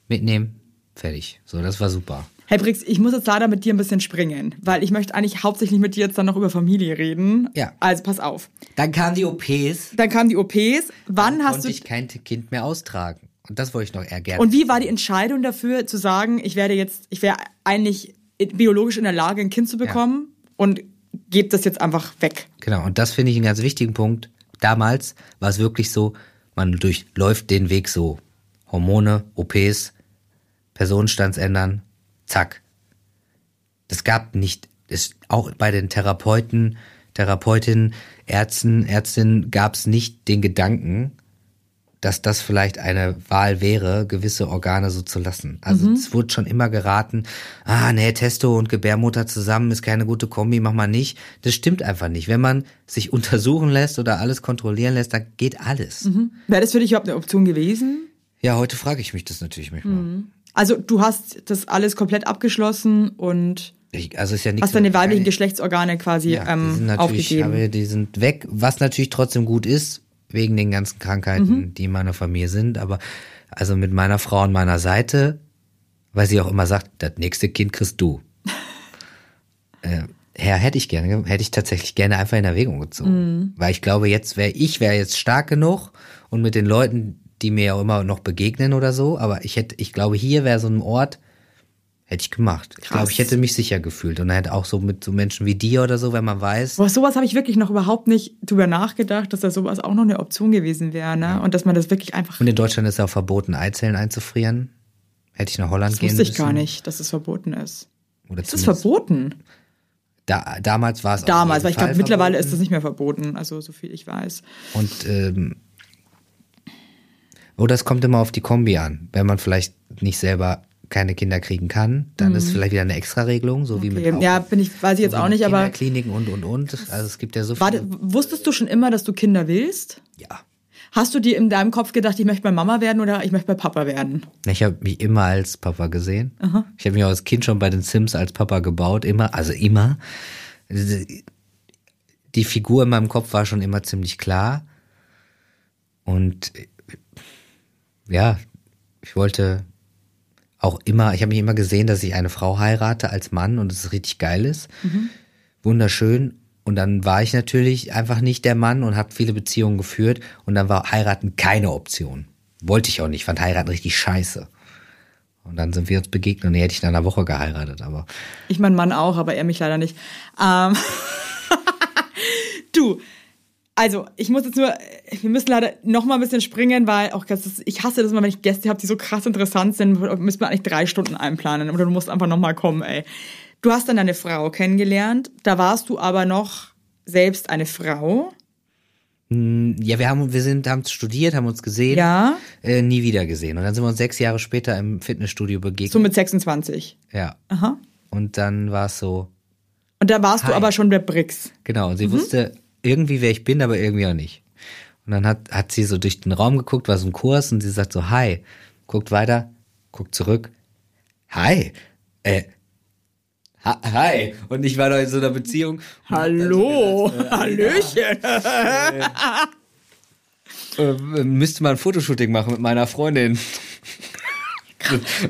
mitnehmen, fertig. So, das war super. Hey Brix, ich muss jetzt leider mit dir ein bisschen springen, weil ich möchte eigentlich hauptsächlich mit dir jetzt dann noch über Familie reden. Ja. Also pass auf. Dann kamen die OPs. Dann kamen die OPs. Wann Dann hast konnte du ich kein Kind mehr austragen. Und das wollte ich noch eher gerne. und wie war die Entscheidung dafür zu sagen, ich werde jetzt, ich wäre eigentlich biologisch in der Lage, ein Kind zu bekommen und gebe das jetzt einfach weg? Genau, und das finde ich einen ganz wichtigen Punkt. Damals war es wirklich so, man durchläuft den Weg so. Hormone, OPs, Personenstands ändern, zack. Das gab nicht, es, auch bei den Therapeuten, Therapeutinnen, Ärzten, Ärztinnen gab es nicht den Gedanken, dass das vielleicht eine Wahl wäre, gewisse Organe so zu lassen. Also es wurde schon immer geraten, ah nee, Testo und Gebärmutter zusammen ist keine gute Kombi, mach mal nicht. Das stimmt einfach nicht. Wenn man sich untersuchen lässt oder alles kontrollieren lässt, dann geht alles. Wäre das für dich überhaupt eine Option gewesen? Ja, heute frage ich mich das natürlich manchmal. Also du hast das alles komplett abgeschlossen und Ich, also ist ja nichts. hast deine weiblichen Geschlechtsorgane quasi ja, die ähm, sind natürlich, aufgegeben. aber die sind weg, was natürlich trotzdem gut ist, wegen den ganzen Krankheiten, Mhm. die in meiner Familie sind. Aber also mit meiner Frau an meiner Seite, weil sie auch immer sagt, das nächste Kind kriegst du. äh, ja, hätte ich gerne, hätte ich tatsächlich gerne einfach in Erwägung gezogen. Mhm. Weil ich glaube, jetzt wäre ich wäre jetzt stark genug und mit den Leuten, die mir ja immer noch begegnen oder so, aber ich hätte, ich glaube, hier wäre so ein Ort, hätte ich gemacht. Ich glaube, ich Krass. hätte mich sicher gefühlt. Und dann hätte auch so mit so Menschen wie dir oder so, wenn man weiß, Boah, sowas habe ich wirklich noch überhaupt nicht drüber nachgedacht, dass da sowas auch noch eine Option gewesen wäre, ne? Und dass man das wirklich einfach. Und in Deutschland ist ja auch verboten, Eizellen einzufrieren. Hätte ich nach Holland Das gehen wusste ich müssen. gar nicht, dass es verboten ist. Oder Ist es verboten? Da, damals war es Damals, weil ich glaube, mittlerweile ist das nicht mehr verboten, also so viel ich weiß. Und ähm, oder es kommt immer auf die Kombi an. Wenn man vielleicht nicht selber keine Kinder kriegen kann, dann ist vielleicht wieder eine Extraregelung, so wie mit Mhm. Okay. Ja, bin ich, weiß ich jetzt auch nicht, aber Kinderkliniken und und und. Also es gibt ja so viele. wusstest du schon immer, dass du Kinder willst? Ja. Hast du dir in deinem Kopf gedacht, ich möchte bei Mama werden oder ich möchte bei Papa werden? Ich habe mich immer als Papa gesehen. Ich habe mich auch als Kind schon bei den Sims als Papa gebaut, immer, also immer. Die Figur in meinem Kopf war schon immer ziemlich klar. Und ja, ich wollte auch immer, ich habe mich immer gesehen, dass ich eine Frau heirate als Mann und es richtig geil ist. Wunderschön. Und dann war ich natürlich einfach nicht der Mann und habe viele Beziehungen geführt und dann war heiraten keine Option. Wollte ich auch nicht, fand heiraten richtig scheiße. Und dann sind wir uns begegnet und hätte ich in einer Woche geheiratet, aber Ich mein Mann auch, aber er mich leider nicht. Ähm, du, also ich muss jetzt nur, wir müssen leider noch mal ein bisschen springen, weil auch ist, ich hasse das immer, wenn ich Gäste habe, die so krass interessant sind, müssen wir eigentlich drei Stunden einplanen oder du musst einfach noch mal kommen, ey. Du hast dann deine Frau kennengelernt, da warst du aber noch selbst eine Frau. ja, wir haben, wir sind, haben studiert, haben uns gesehen, Ja. äh, nie wieder gesehen. Und dann sind wir uns sechs Jahre später im Fitnessstudio begegnet. So mit 26. ja. Aha. Und dann war es so, Und da warst du Hi. aber schon der Brix. Genau, und sie wusste irgendwie, wer ich bin, aber irgendwie auch nicht. Und dann hat, hat sie so durch den Raum geguckt, war so ein Kurs, und sie sagt so, hi, guckt weiter, guckt zurück, hi, äh, ha, hi. Und ich war noch in so einer Beziehung. Hallo, Hallöchen. Äh, müsste mal ein Fotoshooting machen mit meiner Freundin.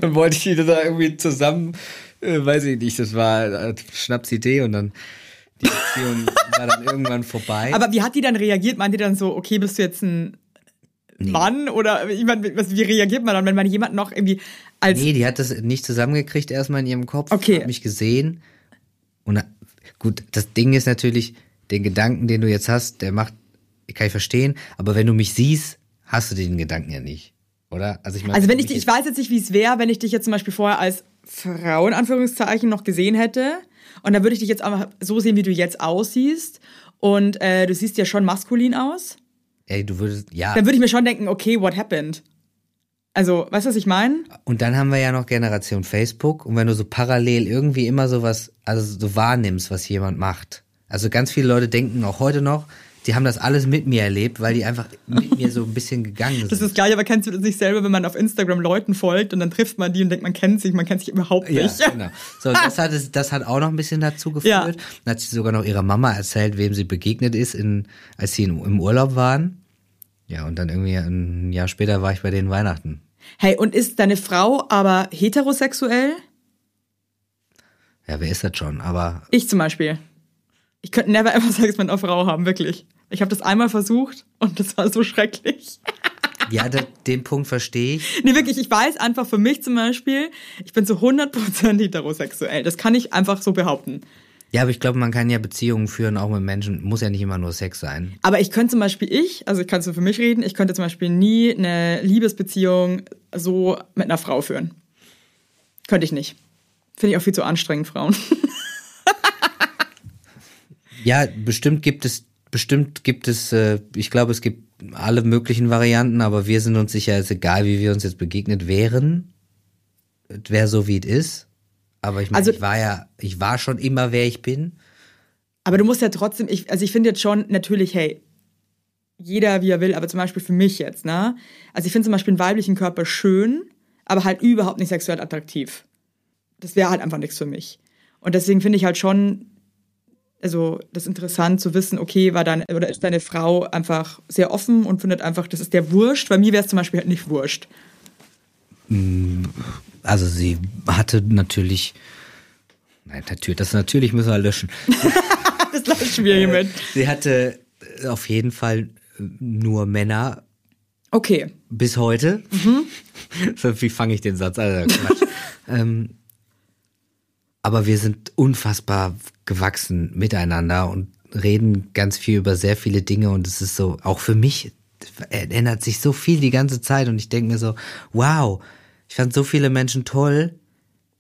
dann wollte ich die da irgendwie zusammen, äh, weiß ich nicht, das war äh, Schnapsidee und dann die Beziehung war dann irgendwann vorbei. Aber wie hat die dann reagiert? Meint die dann so, okay, bist du jetzt ein Mann? Oder ich meine, was- wie reagiert man dann, wenn man jemanden noch irgendwie als Nee, die hat das nicht zusammengekriegt erstmal in ihrem Kopf. Okay. Hat mich gesehen. Und gut, das Ding ist natürlich, den Gedanken, den du jetzt hast, der macht, kann ich verstehen, aber wenn du mich siehst, hast du den Gedanken ja nicht. Oder? Also ich meine, Also wenn ich dich, ich weiß jetzt nicht, wie es wäre, wenn ich dich jetzt zum Beispiel vorher als Frau in Anführungszeichen noch gesehen hätte. Und dann würde ich dich jetzt einfach so sehen, wie du jetzt aussiehst. Und äh, du siehst ja schon maskulin aus. ey, du würdest, ja. Dann würde ich mir schon denken, okay, what happened? Also, weißt du, was ich meine? Und dann haben wir ja noch Generation Facebook. Und wenn du so parallel irgendwie immer sowas, also so wahrnimmst, was jemand macht. Also ganz viele Leute denken auch heute noch, die haben das alles mit mir erlebt, weil die einfach mit mir so ein bisschen gegangen sind. Das ist gleich, aber kennst du das nicht selber, wenn man auf Instagram Leuten folgt und dann trifft man die und denkt, man kennt sich, man kennt sich überhaupt Ja, nicht. genau. So, das hat, es, das hat auch noch ein bisschen dazu geführt. Ja. Dann hat sie sogar noch ihrer Mama erzählt, wem sie begegnet ist, in, als sie in, im Urlaub waren. Ja, und dann irgendwie ein Jahr später war ich bei denen Weihnachten. Hey, und ist deine Frau aber heterosexuell? Ja, wer ist das schon? Aber Ich zum Beispiel. Ich könnte never ever Sex mit einer Frau haben, wirklich. Ich habe das einmal versucht und das war so schrecklich. ja, da, den Punkt verstehe ich. Nee, wirklich, ich weiß einfach für mich zum Beispiel, ich bin zu 100% heterosexuell. Das kann ich einfach so behaupten. Ja, aber ich glaube, man kann ja Beziehungen führen, auch mit Menschen. Muss ja nicht immer nur Sex sein. Aber ich könnte zum Beispiel ich, also ich kann so für mich reden, ich könnte zum Beispiel nie eine Liebesbeziehung so mit einer Frau führen. Könnte ich nicht. Finde ich auch viel zu anstrengend, Frauen. Ja, bestimmt gibt es, bestimmt gibt es, äh, ich glaube, es gibt alle möglichen Varianten, aber wir sind uns sicher, es ist egal, wie wir uns jetzt begegnet wären. Es wäre so, wie es ist. Aber ich meine, Also- ich war ja, ich war schon immer, wer ich bin. Aber du musst ja trotzdem, ich, also ich finde jetzt schon, natürlich, hey, jeder wie er will, aber zum Beispiel für mich jetzt, ne? Also ich finde zum Beispiel einen weiblichen Körper schön, aber halt überhaupt nicht sexuell attraktiv. Das wäre halt einfach nichts für mich. Und deswegen finde ich halt schon, also das interessant zu wissen, okay, war deine, oder ist deine Frau einfach sehr offen und findet einfach, das ist der Wurscht. Bei mir wäre es zum Beispiel halt nicht Wurscht. Also sie hatte natürlich, nein, natürlich, das natürlich müssen wir löschen. Das löschen wir hiermit. Sie hatte äh, auf jeden Fall äh, nur Männer Okay. bis heute. So, Wie fange ich den Satz an? Also, ähm, aber wir sind unfassbar gewachsen miteinander und reden ganz viel über sehr viele Dinge und es ist so, auch für mich ändert sich so viel die ganze Zeit und ich denke mir so, wow, ich fand so viele Menschen toll.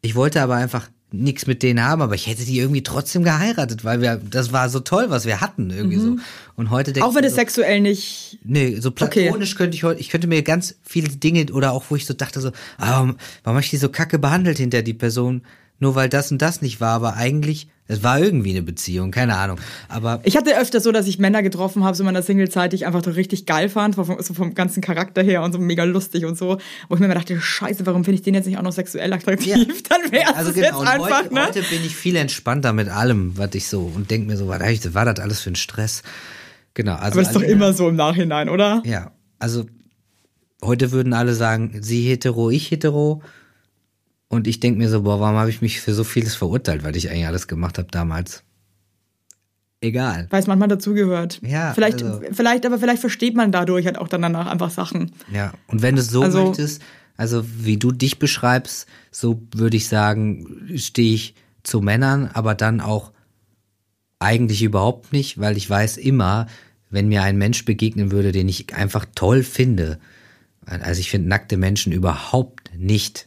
Ich wollte aber einfach nichts mit denen haben, aber ich hätte die irgendwie trotzdem geheiratet, weil wir, das war so toll, was wir hatten irgendwie so. Und heute denke Auch wenn es so, sexuell nicht. Nee, so Okay. platonisch könnte ich heute, ich könnte mir ganz viele Dinge oder auch wo ich so dachte so, ah, warum, warum hab ich die so kacke behandelt hinter die Person, nur weil das und das nicht war, aber eigentlich, es war irgendwie eine Beziehung, keine Ahnung. Aber Ich hatte öfter so, dass ich Männer getroffen habe, so in meiner Singlezeit, die ich einfach so richtig geil fand, vom, so vom ganzen Charakter her und so mega lustig und so, wo ich mir immer dachte, scheiße, warum finde ich den jetzt nicht auch noch sexuell attraktiv? Ja. Dann wäre es also jetzt genau, und einfach, heute, ne? heute bin ich viel entspannter mit allem, was ich so und denk mir so, was war das alles für ein Stress? Genau, also Aber das ist doch immer so im Nachhinein, oder? Ja, also heute würden alle sagen, sie hetero, ich hetero. Und ich denk mir so, boah, warum habe ich mich für so vieles verurteilt, weil ich eigentlich alles gemacht habe damals. egal. Weil es manchmal dazugehört. Ja, Vielleicht, also- vielleicht, aber vielleicht versteht man dadurch halt auch dann danach einfach Sachen. Ja, und wenn du es so Also- möchtest, also wie du dich beschreibst, so würde ich sagen, stehe ich zu Männern, aber dann auch eigentlich überhaupt nicht, weil ich weiß immer, wenn mir ein Mensch begegnen würde, den ich einfach toll finde, also ich finde nackte Menschen überhaupt nicht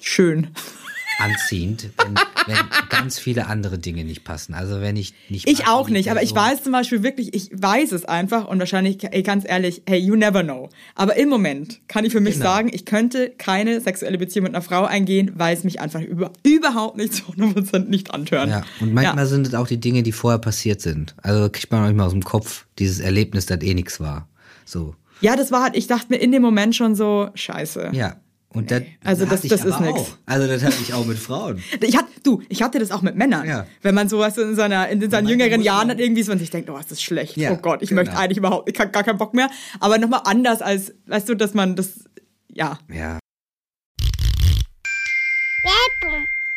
Schön. anziehend, wenn, wenn ganz viele andere Dinge nicht passen. Also wenn ich nicht. Ich auch nicht, aber ich weiß zum Beispiel wirklich, ich weiß es einfach und wahrscheinlich, ey, ganz ehrlich, hey, you never know. Aber im Moment kann ich für mich Genau. sagen, ich könnte keine sexuelle Beziehung mit einer Frau eingehen, weil es mich einfach über, überhaupt nicht zu 100% nicht antören. Ja, und manchmal Ja. sind es auch die Dinge, die vorher passiert sind. Also kriegt man manchmal aus dem Kopf dieses Erlebnis, das eh nix war. So. Ja, das war halt, ich dachte mir in dem Moment schon so, scheiße. Ja. Und das, Also das- das ist auch. Also das hatte ich auch mit Frauen. Ich hatte, du, ich hatte das auch mit Männern. Ja. Wenn man sowas in seiner, in seinen jüngeren Jahren hat, irgendwie so, und sich denkt, oh, ist das schlecht. Ja, oh Gott, ich genau. möchte eigentlich überhaupt, ich habe gar keinen Bock mehr. Aber nochmal anders als, weißt du, dass man das, ja. Ja.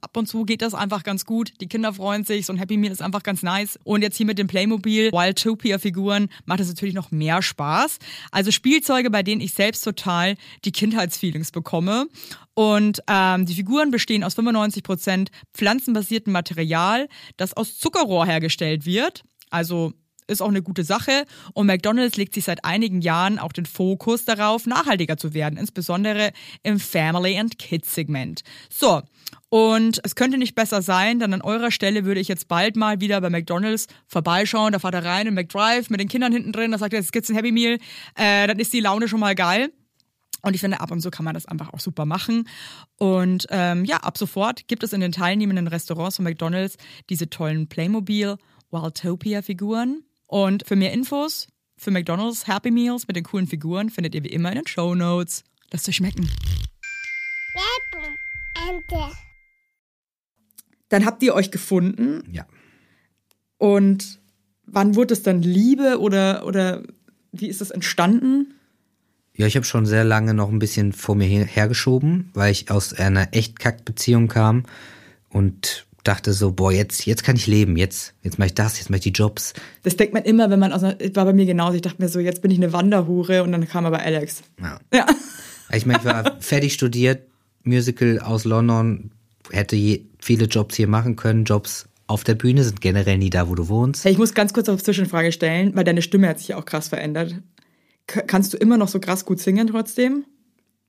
Ab und zu geht das einfach ganz gut. Die Kinder freuen sich. So ein Happy Meal ist einfach ganz nice. Und jetzt hier mit den Playmobil Wildtopia-Figuren macht es natürlich noch mehr Spaß. Also Spielzeuge, bei denen ich selbst total die Kindheitsfeelings bekomme. Und ähm, die Figuren bestehen aus 95% pflanzenbasiertem Material, das aus Zuckerrohr hergestellt wird. Also ist auch eine gute Sache. Und McDonald's legt sich seit einigen Jahren auch den Fokus darauf, nachhaltiger zu werden, insbesondere im Family and Kids Segment. So. Und es könnte nicht besser sein, denn an eurer Stelle würde ich jetzt bald mal wieder bei McDonald's vorbeischauen. Da fahrt er rein in McDrive mit den Kindern hinten drin. Da sagt er, jetzt gibt's ein Happy Meal. Äh, dann ist die Laune schon mal geil. Und ich finde, ab und zu kann man das einfach auch super machen. Und ähm, ja, ab sofort gibt es in den teilnehmenden Restaurants von McDonald's diese tollen Playmobil Wildtopia-Figuren. Und für mehr Infos für McDonald's Happy Meals mit den coolen Figuren findet ihr wie immer in den Show Notes. Lasst euch schmecken. Werbung. Dann habt ihr euch gefunden Ja. und wann wurde es dann Liebe oder, oder wie ist das entstanden? Ja, ich habe schon sehr lange noch ein bisschen vor mir her- hergeschoben, weil ich aus einer echt Kackbeziehung kam und dachte so, boah, jetzt, jetzt kann ich leben, jetzt, jetzt mache ich das, jetzt mache ich die Jobs. Das denkt man immer, wenn man aus einer, war bei mir genauso. Ich dachte mir so, jetzt bin ich eine Wanderhure und dann kam aber Alex. Ja. Ja. Ich meine, ich war fertig studiert, Musical aus London, hätte viele Jobs hier machen können, Jobs auf der Bühne sind generell nie da, wo du wohnst. Hey, ich muss ganz kurz auf Zwischenfrage stellen, weil deine Stimme hat sich ja auch krass verändert. K kannst du immer noch so krass gut singen trotzdem?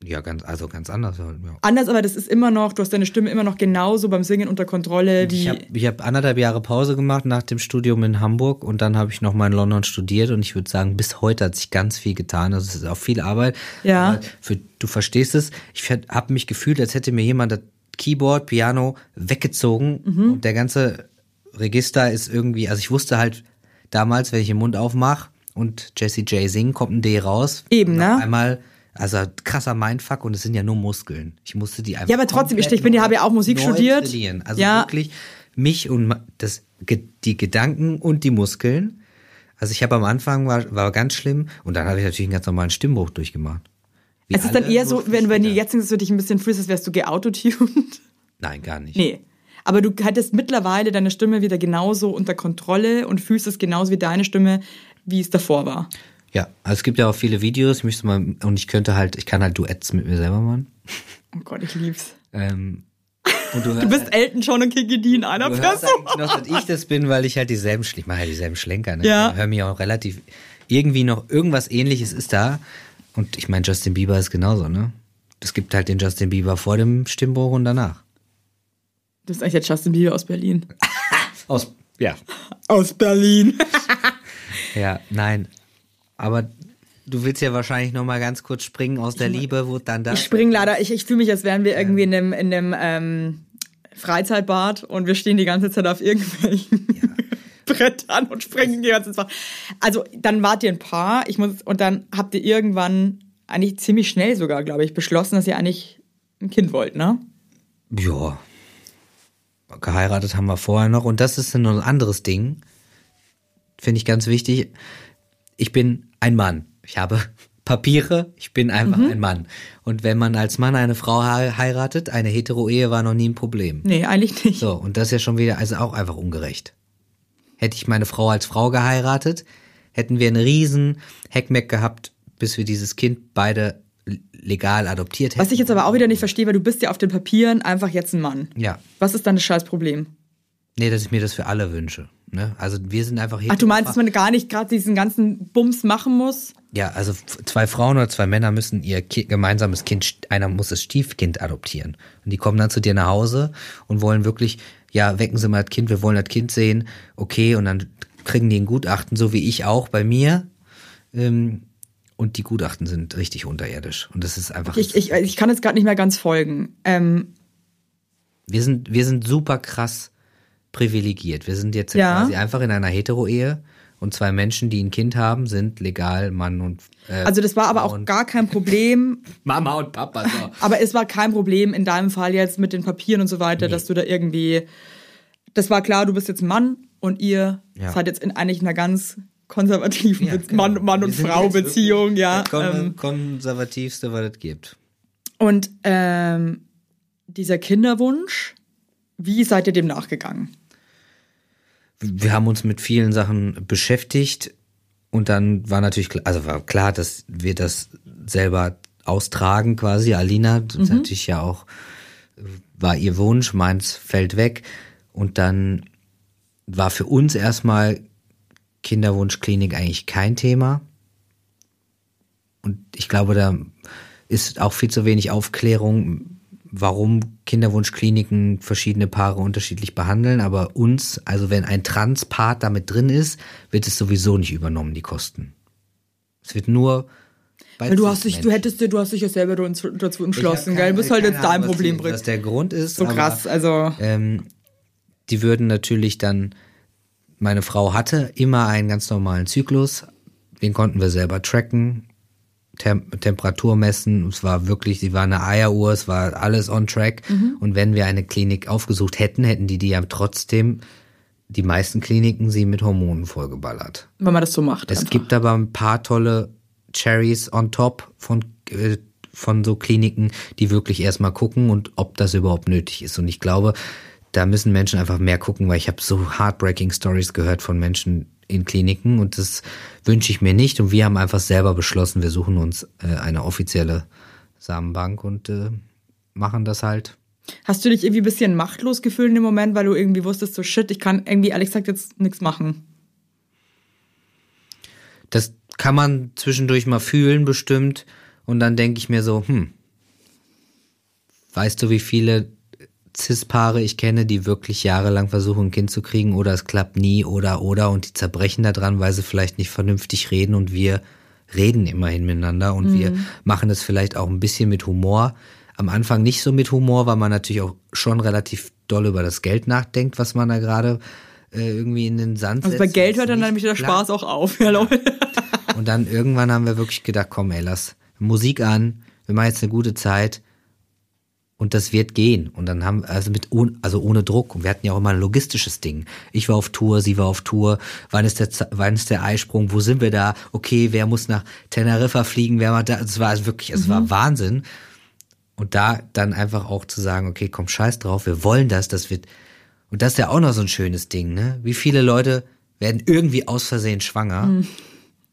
Ja, ganz, also ganz anders. Ja. Anders, aber das ist immer noch, du hast deine Stimme immer noch genauso beim Singen unter Kontrolle wie. Ich habe hab anderthalb Jahre Pause gemacht nach dem Studium in Hamburg und dann habe ich nochmal in London studiert und ich würde sagen, bis heute hat sich ganz viel getan. Also es ist auch viel Arbeit. Ja. Für, du verstehst es. Ich habe mich gefühlt, als hätte mir jemand Keyboard, Piano weggezogen Mhm. und der ganze Register ist irgendwie, also ich wusste halt damals, wenn ich den Mund aufmache und Jesse J singt, kommt ein D raus. Eben, ne? Einmal, also krasser Mindfuck und es sind ja nur Muskeln. Ich musste die einfach Ja, aber trotzdem, ich- ich bin ja- habe ja auch Musik studiert. trainieren. Also Ja. wirklich mich und das, die Gedanken und die Muskeln. Also ich habe am Anfang war, war ganz schlimm und dann habe ich natürlich einen ganz normalen Stimmbruch durchgemacht. Es ist dann eher so, wenn, wenn du jetzt denkst, du dich ein bisschen fühlst, als wärst du geautotuned. Nein, gar nicht. Nee. Aber du hattest mittlerweile deine Stimme wieder genauso unter Kontrolle und fühlst es genauso wie deine Stimme, wie es davor war. Ja, also es gibt ja auch viele Videos, ich möchte mal, und ich könnte halt, ich kann halt Duets mit mir selber machen. Oh Gott, ich lieb's. Ähm, und du, Du bist Elton John und Kiki D in einer du hörst eigentlich noch, dass ich das bin, weil ich halt dieselben, ich mache halt dieselben Schlenker, ne? Ja. Ich höre mir auch relativ, irgendwie noch, irgendwas ähnliches ist da. Und ich meine, Justin Bieber ist genauso, ne? Es gibt halt den Justin Bieber vor dem Stimmbruch und danach. Du bist eigentlich der Justin Bieber aus Berlin. Aus, ja. Aus Berlin. Ja, nein. Aber du willst ja wahrscheinlich noch mal ganz kurz springen aus der Liebe, wo dann das. Ich spring leider, ich, ich fühle mich, als wären wir irgendwie in einem, in einem ähm, Freizeitbad und wir stehen die ganze Zeit auf irgendwelchen. Brettern und springen die ganze Zeit. Also dann wart ihr ein Paar, ich muss, und dann habt ihr irgendwann eigentlich ziemlich schnell sogar, glaube ich, beschlossen, dass ihr eigentlich ein Kind wollt, ne? Ja. Geheiratet haben wir vorher noch und das ist ein anderes Ding. Finde ich ganz wichtig. Ich bin ein Mann. Ich habe Papiere, ich bin einfach ein Mann. Und wenn man als Mann eine Frau hei- heiratet, eine Hetero-Ehe war noch nie ein Problem. Nee, eigentlich nicht. So, und das ist ja schon wieder, also auch einfach ungerecht. Hätte ich meine Frau als Frau geheiratet, hätten wir einen riesen Heckmeck gehabt, bis wir dieses Kind beide legal adoptiert hätten. Was ich jetzt aber auch wieder nicht verstehe, weil du bist ja auf den Papieren einfach jetzt ein Mann. Ja. Was ist dann das scheiß Problem? Nee, dass ich mir das für alle wünsche. Ne? Also wir sind einfach Ach, du meinst, dass man gar nicht gerade diesen ganzen Bums machen muss? Ja, also zwei Frauen oder zwei Männer müssen ihr Ki gemeinsames Kind, einer muss das Stiefkind adoptieren. Und die kommen dann zu dir nach Hause und wollen wirklich, ja, wecken Sie mal das Kind, wir wollen das Kind sehen, okay, und dann kriegen die ein Gutachten, so wie ich auch bei mir. Ähm, und die Gutachten sind richtig unterirdisch. Und das ist einfach. Ich, ich, ich kann jetzt gerade nicht mehr ganz folgen. Ähm, wir sind, wir sind super krass privilegiert. Wir sind jetzt Ja. quasi einfach in einer Hetero-Ehe und zwei Menschen, die ein Kind haben, sind legal Mann und äh, also das war aber auch gar kein Problem. Mama und Papa. So. Aber es war kein Problem in deinem Fall jetzt mit den Papieren und so weiter, dass du da irgendwie. Das war klar, du bist jetzt ein Mann und ihr Ja. seid jetzt in eigentlich einer ganz konservativen Ja, Be- genau. Mann, Mann und Frau Beziehung, ja. Ähm, konservativste, was es gibt. und ähm, dieser Kinderwunsch, wie seid ihr dem nachgegangen? Wir haben uns mit vielen Sachen beschäftigt und dann war natürlich, klar- also war klar, dass wir das selber austragen quasi. Alina, das ist natürlich ja auch, war ihr Wunsch, meins fällt weg. Und dann war für uns erstmal Kinderwunschklinik eigentlich kein Thema. Und ich glaube, da ist auch viel zu wenig Aufklärung, warum Kinderwunschkliniken verschiedene Paare unterschiedlich behandeln. Aber uns, also wenn ein Transpart damit drin ist, wird es sowieso nicht übernommen, die Kosten. Es wird nur bei Weil du hast dich, du hättest dir, du hast dich ja selber dazu entschlossen, gell? Du bist halt jetzt dein Ahnung, was Problem die- Was der Grund ist. So aber, krass, also. Ähm, die würden natürlich dann, meine Frau hatte immer einen ganz normalen Zyklus, den konnten wir selber tracken, Tem Temperatur messen, es war wirklich, sie war eine Eieruhr, es war alles on track. Und wenn wir eine Klinik aufgesucht hätten, hätten die die ja trotzdem, die meisten Kliniken, sie mit Hormonen vollgeballert. Wenn man das so macht. Es einfach. gibt aber ein paar tolle Cherries on top von, äh, von so Kliniken, die wirklich erstmal gucken und ob das überhaupt nötig ist. Und ich glaube, da müssen Menschen einfach mehr gucken, weil ich habe so heartbreaking Stories gehört von Menschen in Kliniken und das wünsche ich mir nicht. Und wir haben einfach selber beschlossen, wir suchen uns äh, eine offizielle Samenbank und äh, machen das halt. Hast du dich irgendwie ein bisschen machtlos gefühlt in dem Moment, weil du irgendwie wusstest, so shit, ich kann irgendwie ehrlich gesagt jetzt nichts machen? Das kann man zwischendurch mal fühlen, bestimmt. Und dann denke ich mir so, hm, weißt du, wie viele Cis-Paare ich kenne, die wirklich jahrelang versuchen, ein Kind zu kriegen oder es klappt nie oder oder und die zerbrechen da dran, weil sie vielleicht nicht vernünftig reden und wir reden immerhin miteinander und wir machen es vielleicht auch ein bisschen mit Humor. Am Anfang nicht so mit Humor, weil man natürlich auch schon relativ doll über das Geld nachdenkt, was man da gerade äh, irgendwie in den Sand Also setzt. bei Geld Das hört dann nämlich der. Spaß auch auf, ja Leute. Und dann irgendwann haben wir wirklich gedacht, komm, ey, lass Musik an, wir machen jetzt eine gute Zeit und das wird gehen. Und dann haben also mit ohne, also ohne Druck. Und wir hatten ja auch immer ein logistisches Ding. Ich war auf Tour, sie war auf Tour. Wann ist der, wann ist der Eisprung? Wo sind wir da? Okay, wer muss nach Teneriffa fliegen? Wer war da? Es war also wirklich, es war Wahnsinn. Und da dann einfach auch zu sagen, okay, komm, scheiß drauf, wir wollen das, das wird, und das ist ja auch noch so ein schönes Ding, ne? Wie viele Leute werden irgendwie aus Versehen schwanger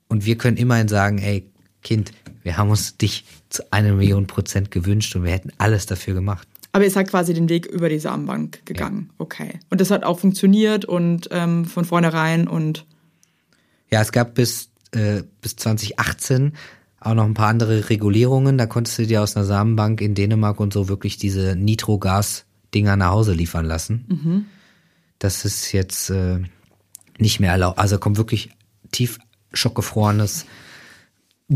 und wir können immerhin sagen, ey, Kind, wir haben uns dich zu einer Million Prozent gewünscht und wir hätten alles dafür gemacht. Aber ihr seid quasi den Weg über die Samenbank gegangen. Okay. Und das hat auch funktioniert und ähm, von vornherein und Ja, es gab bis, äh, bis 2018 auch noch ein paar andere Regulierungen. Da konntest du dir aus einer Samenbank in Dänemark und so wirklich diese Nitrogas-Dinger nach Hause liefern lassen. Das ist jetzt äh, nicht mehr erlaubt. Also kommt wirklich tief schockgefrorenes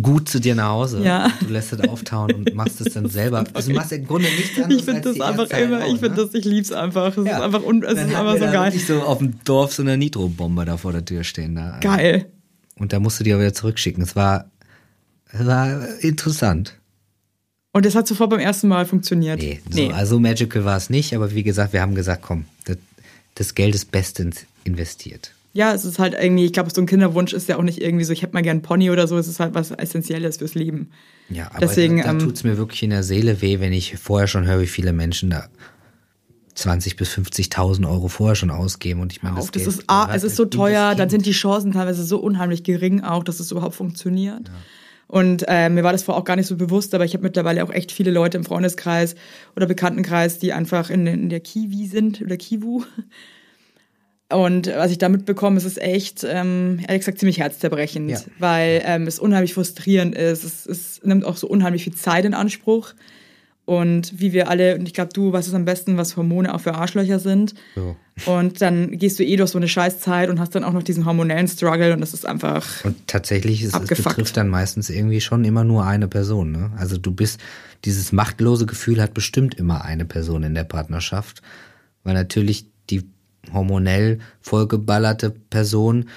gut zu dir nach Hause. Ja. Du lässt es auftauen und machst es dann selber. Also du machst im Grunde nichts anderes Ich finde das einfach immer, halt ich auch, finde ne? das, ich lieb's einfach. Es ist Ja. einfach, un, es Dann ist einfach so da geil. wirklich so auf dem Dorf so eine Nitrobombe da vor der Tür stehen. Da. Geil. Und da musst du die auch wieder zurückschicken. Es war, es war interessant. Und das hat sofort beim ersten Mal funktioniert. Nee, so, also magical war es nicht, aber wie gesagt, wir haben gesagt, komm, das, das Geld ist bestens investiert. Ja, es ist halt irgendwie, ich glaube, so ein Kinderwunsch ist ja auch nicht irgendwie so, ich hätte mal gern einen Pony oder so, es ist halt was Essentielles fürs Leben. Ja, aber Deswegen, da, da ähm, tut's mir wirklich in der Seele weh, wenn ich vorher schon höre, wie viele Menschen da 20 bis 50.000 Euro vorher schon ausgeben und ich meine, das Geld ist, ah, es ist so in das teuer, dann sind die Chancen teilweise so unheimlich gering auch, dass es überhaupt funktioniert. Und äh, mir war das vorher auch gar nicht so bewusst, aber ich habe mittlerweile auch echt viele Leute im Freundeskreis oder Bekanntenkreis, die einfach in, in der Kiwi sind oder Kiwu. Und was ich da mitbekomme, ist es echt, ähm, ehrlich gesagt, ziemlich herzzerbrechend, Ja. weil ähm, es unheimlich frustrierend ist. Es, es nimmt auch so unheimlich viel Zeit in Anspruch. Und wie wir alle, und ich glaube, du weißt es am besten, was Hormone auch für Arschlöcher sind. So. Und dann gehst du eh durch so eine Scheißzeit und hast dann auch noch diesen hormonellen Struggle und das ist einfach. Und tatsächlich ist es betrifft dann meistens irgendwie schon immer nur eine Person. Ne? Also du bist, dieses machtlose Gefühl hat bestimmt immer eine Person in der Partnerschaft, weil natürlich die hormonell vollgeballerte Person,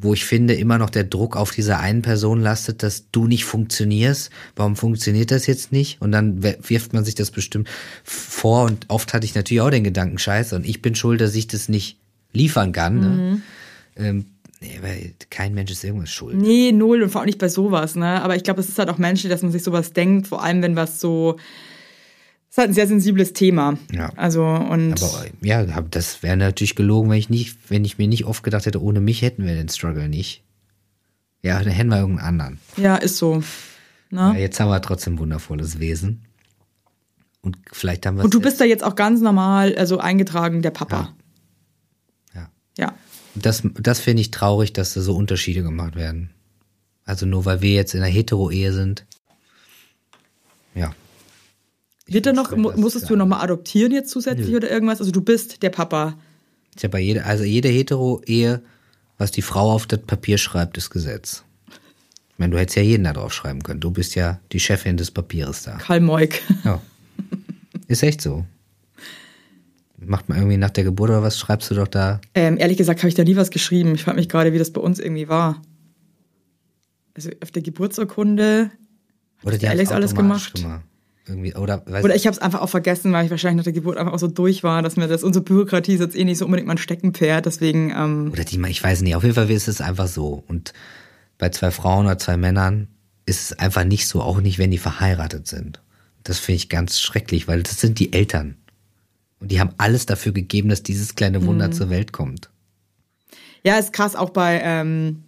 wo ich finde, immer noch der Druck auf dieser einen Person lastet, dass du nicht funktionierst. Warum funktioniert das jetzt nicht? Und dann wirft man sich das bestimmt vor und oft hatte ich natürlich auch den Gedanken, scheiße, und ich bin schuld, dass ich das nicht liefern kann. Ne? Ähm, nee, weil kein Mensch ist irgendwas schuld. Nee, null und vor allem nicht bei sowas, ne? Aber ich glaube, es ist halt auch menschlich, dass man sich sowas denkt, vor allem wenn was so. Ist halt ein sehr sensibles Thema. Ja. Also, und. Aber ja, das wäre natürlich gelogen, wenn ich nicht, wenn ich mir nicht oft gedacht hätte, ohne mich hätten wir den Struggle nicht. Ja, dann hätten wir irgendeinen anderen. ja, ist so. Ja, Ne? jetzt haben wir trotzdem ein wundervolles Wesen. Und vielleicht haben wir Und du bist da jetzt auch ganz normal, also eingetragen, der Papa. ja. Ja. Das, das finde ich traurig, dass da so Unterschiede gemacht werden. Also nur weil wir jetzt in einer Hetero-Ehe sind. Ja. Wird da noch, musstest du nochmal adoptieren jetzt zusätzlich oder irgendwas? Also du bist der Papa. Ich habe bei jeder, also jede Hetero-Ehe, was die Frau auf das Papier schreibt, ist Gesetz. Ich meine, du hättest ja jeden da drauf schreiben können. Du bist ja die Chefin des Papieres da. Karl Moik. Ja. Ist echt so. Macht man irgendwie nach der Geburt oder was schreibst du doch da? Ähm, ehrlich gesagt habe ich da nie was geschrieben. Ich frage mich gerade, wie das bei uns irgendwie war. Also auf der Geburtsurkunde. Oder die Alex haben's alles gemacht? gemacht. Irgendwie, oder, Oder ich habe es einfach auch vergessen, weil ich wahrscheinlich nach der Geburt einfach auch so durch war, dass mir das unsere Bürokratie ist jetzt eh nicht so unbedingt mein Steckenpferd. Deswegen, ähm, Oder die, ich weiß nicht, auf jeden Fall ist es einfach so. Und bei zwei Frauen oder zwei Männern ist es einfach nicht so, auch nicht, wenn die verheiratet sind. Das finde ich ganz schrecklich, weil das sind die Eltern. Und die haben alles dafür gegeben, dass dieses kleine Wunder zur Welt kommt. ja, ist krass auch bei ähm,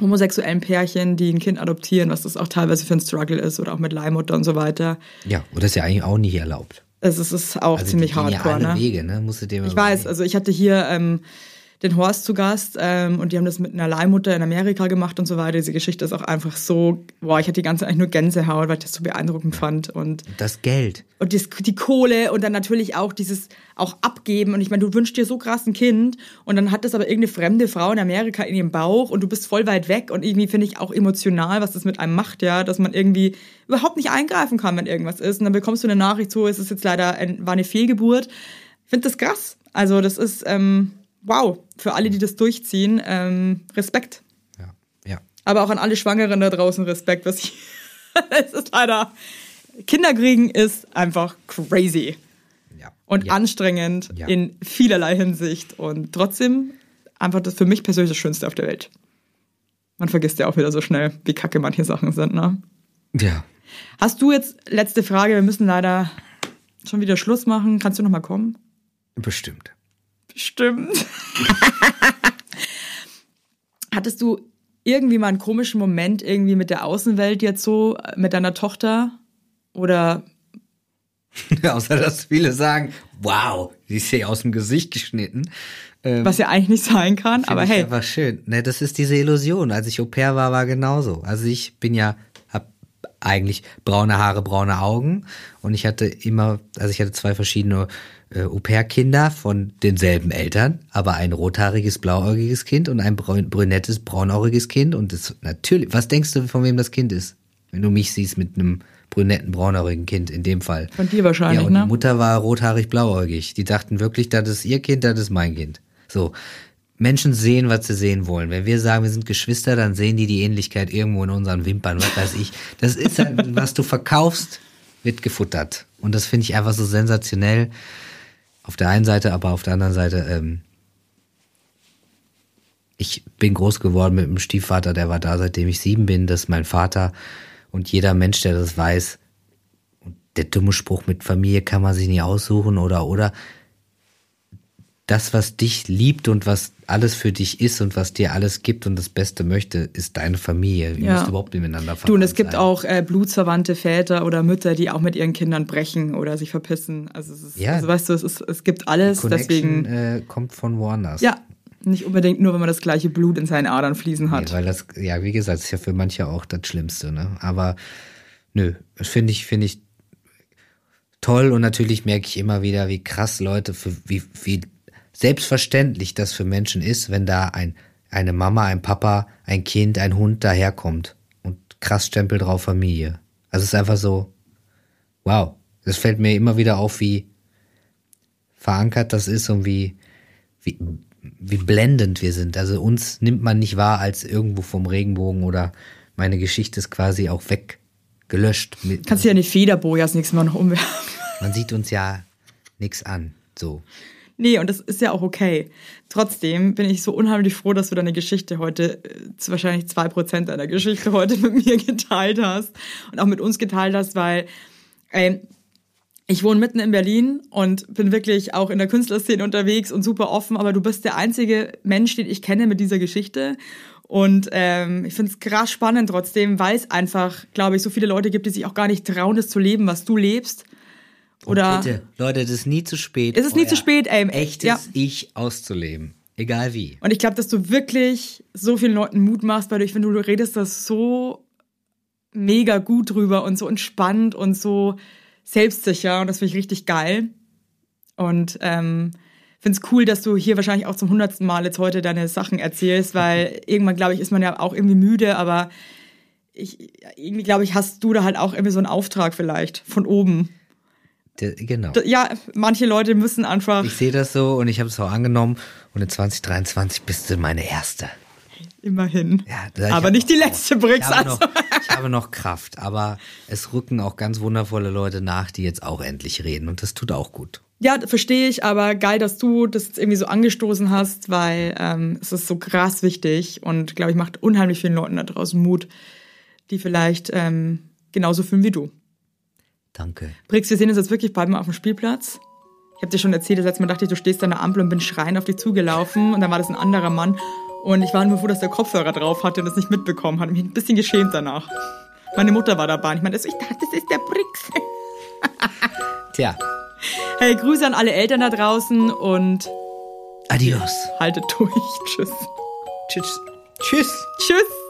homosexuellen Pärchen, die ein Kind adoptieren, was das auch teilweise für ein Struggle ist oder auch mit Leihmutter und so weiter. Ja, und das ist ja eigentlich auch nicht erlaubt. Es ist, auch Also ziemlich hardcore, ja alle ne? Wege, ne? Musst du dir Ich weiß, also ich hatte hier ähm, den Horst zu Gast ähm, und die haben das mit einer Leihmutter in Amerika gemacht und so weiter. Diese Geschichte ist auch einfach so, boah, ich hatte die ganze Zeit eigentlich nur Gänsehaut, weil ich das so beeindruckend fand und Das Geld. und das, die Kohle und dann natürlich auch dieses auch abgeben und ich meine, du wünschst dir so krass ein Kind und dann hat das aber irgendeine fremde Frau in Amerika in ihrem Bauch und du bist voll weit weg und irgendwie finde ich auch emotional, was das mit einem macht, ja, dass man irgendwie überhaupt nicht eingreifen kann, wenn irgendwas ist und dann bekommst du eine Nachricht so, es ist jetzt leider ein, war eine Fehlgeburt. Ich finde das krass. Also das ist ähm, wow für alle, die das durchziehen, ähm, Respekt. Ja. Ja. Aber auch an alle Schwangeren da draußen Respekt, was ich. es ist leider. Kinder kriegen ist einfach crazy ja. und ja. anstrengend Ja. in vielerlei Hinsicht und trotzdem einfach das für mich persönlich das Schönste auf der Welt. Man vergisst ja auch wieder so schnell, wie kacke manche Sachen sind, ne? Ja. Hast du jetzt letzte Frage? Wir müssen leider schon wieder Schluss machen. Kannst du noch mal kommen? Bestimmt. Stimmt. Hattest du irgendwie mal einen komischen Moment irgendwie mit der Außenwelt jetzt so, mit deiner Tochter? Oder Außer dass viele sagen, wow, die ist ja aus dem Gesicht geschnitten. Ähm, was ja eigentlich nicht sein kann, aber hey, einfach schön. Ne, das ist diese Illusion. Als ich Au pair war, war genauso. Also ich bin ja, hab eigentlich braune Haare, braune Augen und ich hatte immer, also ich hatte zwei verschiedene äh, Au-pair-Kinder von denselben Eltern, aber ein rothaariges, blauäugiges Kind und ein brün brünettes, braunäugiges Kind. Und das natürlich, was denkst du, von wem das Kind ist? Wenn du mich siehst mit einem brünetten, braunäugigen Kind in dem Fall. Von dir wahrscheinlich, Ja, und ne? die Mutter war rothaarig, blauäugig. Die dachten wirklich, das ist ihr Kind, das ist mein Kind. So. Menschen sehen, was sie sehen wollen. Wenn wir sagen, wir sind Geschwister, dann sehen die die Ähnlichkeit irgendwo in unseren Wimpern, was weiß ich. Das ist halt, was du verkaufst, wird gefuttert. Und das finde ich einfach so sensationell. Auf der einen Seite, aber auf der anderen Seite, ähm, ich bin groß geworden mit einem Stiefvater, der war da, seitdem ich sieben bin. Das ist mein Vater. Und jeder Mensch, der das weiß, der dumme Spruch mit Familie kann man sich nie aussuchen oder, oder, das, was dich liebt und was alles für dich ist und was dir alles gibt und das Beste möchte, ist deine Familie. Ihr Ja. müsst überhaupt miteinander Du, und es verwandt gibt sein. auch äh, blutsverwandte Väter oder Mütter, die auch mit ihren Kindern brechen oder sich verpissen. Also, es ist, Ja. also weißt du, es, ist, es gibt alles, deswegen, äh, kommt von woanders. ja, nicht unbedingt nur, wenn man das gleiche Blut in seinen Adern fließen hat. Nee, weil das, ja, wie gesagt, ist ja für manche auch das Schlimmste, ne? Aber nö, das finde ich, finde ich toll und natürlich merke ich immer wieder, wie krass Leute, für, wie, wie selbstverständlich das für Menschen ist, wenn da ein, eine Mama, ein Papa, ein Kind, ein Hund daherkommt und krass Stempel drauf Familie. Also es ist einfach so, wow. Das fällt mir immer wieder auf, wie verankert das ist und wie, wie, wie blendend wir sind. Also uns nimmt man nicht wahr als irgendwo vom Regenbogen oder meine Geschichte ist quasi auch weggelöscht. Kannst du ja nicht Federbojas nächstes Mal noch umwerfen. Man sieht uns ja nix an. So. Nee, und das ist ja auch okay. Trotzdem bin ich so unheimlich froh, dass du deine Geschichte heute, äh, wahrscheinlich zwei Prozent deiner Geschichte heute mit mir geteilt hast und auch mit uns geteilt hast, weil ey, ich wohne mitten in Berlin und bin wirklich auch in der Künstlerszene unterwegs und super offen, aber du bist der einzige Mensch, den ich kenne mit dieser Geschichte. Und ähm, ich finde es krass spannend trotzdem, weil es einfach, glaube ich, so viele Leute gibt, die sich auch gar nicht trauen, das zu leben, was du lebst. Oder Bitte, Leute, es ist nie zu spät. Es ist nie zu spät, ey. Echtes Ja. Ich auszuleben. Egal wie. Und ich glaube, dass du wirklich so vielen Leuten Mut machst, weil ich finde, du redest das so mega gut drüber und so entspannt und so selbstsicher und das finde ich richtig geil. Und ähm, finde es cool, dass du hier wahrscheinlich auch zum hundertsten Mal jetzt heute deine Sachen erzählst, weil irgendwann, glaube ich, ist man ja auch irgendwie müde, aber ich, irgendwie, glaube ich, hast du da halt auch irgendwie so einen Auftrag vielleicht von oben. Der, genau. Ja, manche Leute müssen einfach Ich sehe das so und ich habe es auch angenommen. Und in 2023 bist du meine Erste. immerhin. Ja, aber nicht die noch- letzte Brix. Ich habe, Also. noch, ich habe noch Kraft, aber es rücken auch ganz wundervolle Leute nach, die jetzt auch endlich reden und das tut auch gut. Ja, verstehe ich, aber geil, dass du das jetzt irgendwie so angestoßen hast, weil ähm, es ist so krass wichtig und glaube ich macht unheimlich vielen Leuten da draußen Mut, die vielleicht ähm, genauso fühlen wie du. Danke. Brix, wir sehen uns jetzt wirklich bald mal auf dem Spielplatz. Ich habe dir schon erzählt, das letzte Mal dachte ich, du stehst an der Ampel und bin schreiend auf dich zugelaufen und dann war das ein anderer Mann und ich war nur froh, dass der Kopfhörer drauf hatte und das nicht mitbekommen hat. Mich ein bisschen geschämt danach. Meine Mutter war dabei und ich meinte, ich dachte, das ist der Brix. Tja, Hey, Grüße an alle Eltern da draußen und adios. haltet durch. Tschüss. Tschüss. Tschüss. Tschüss.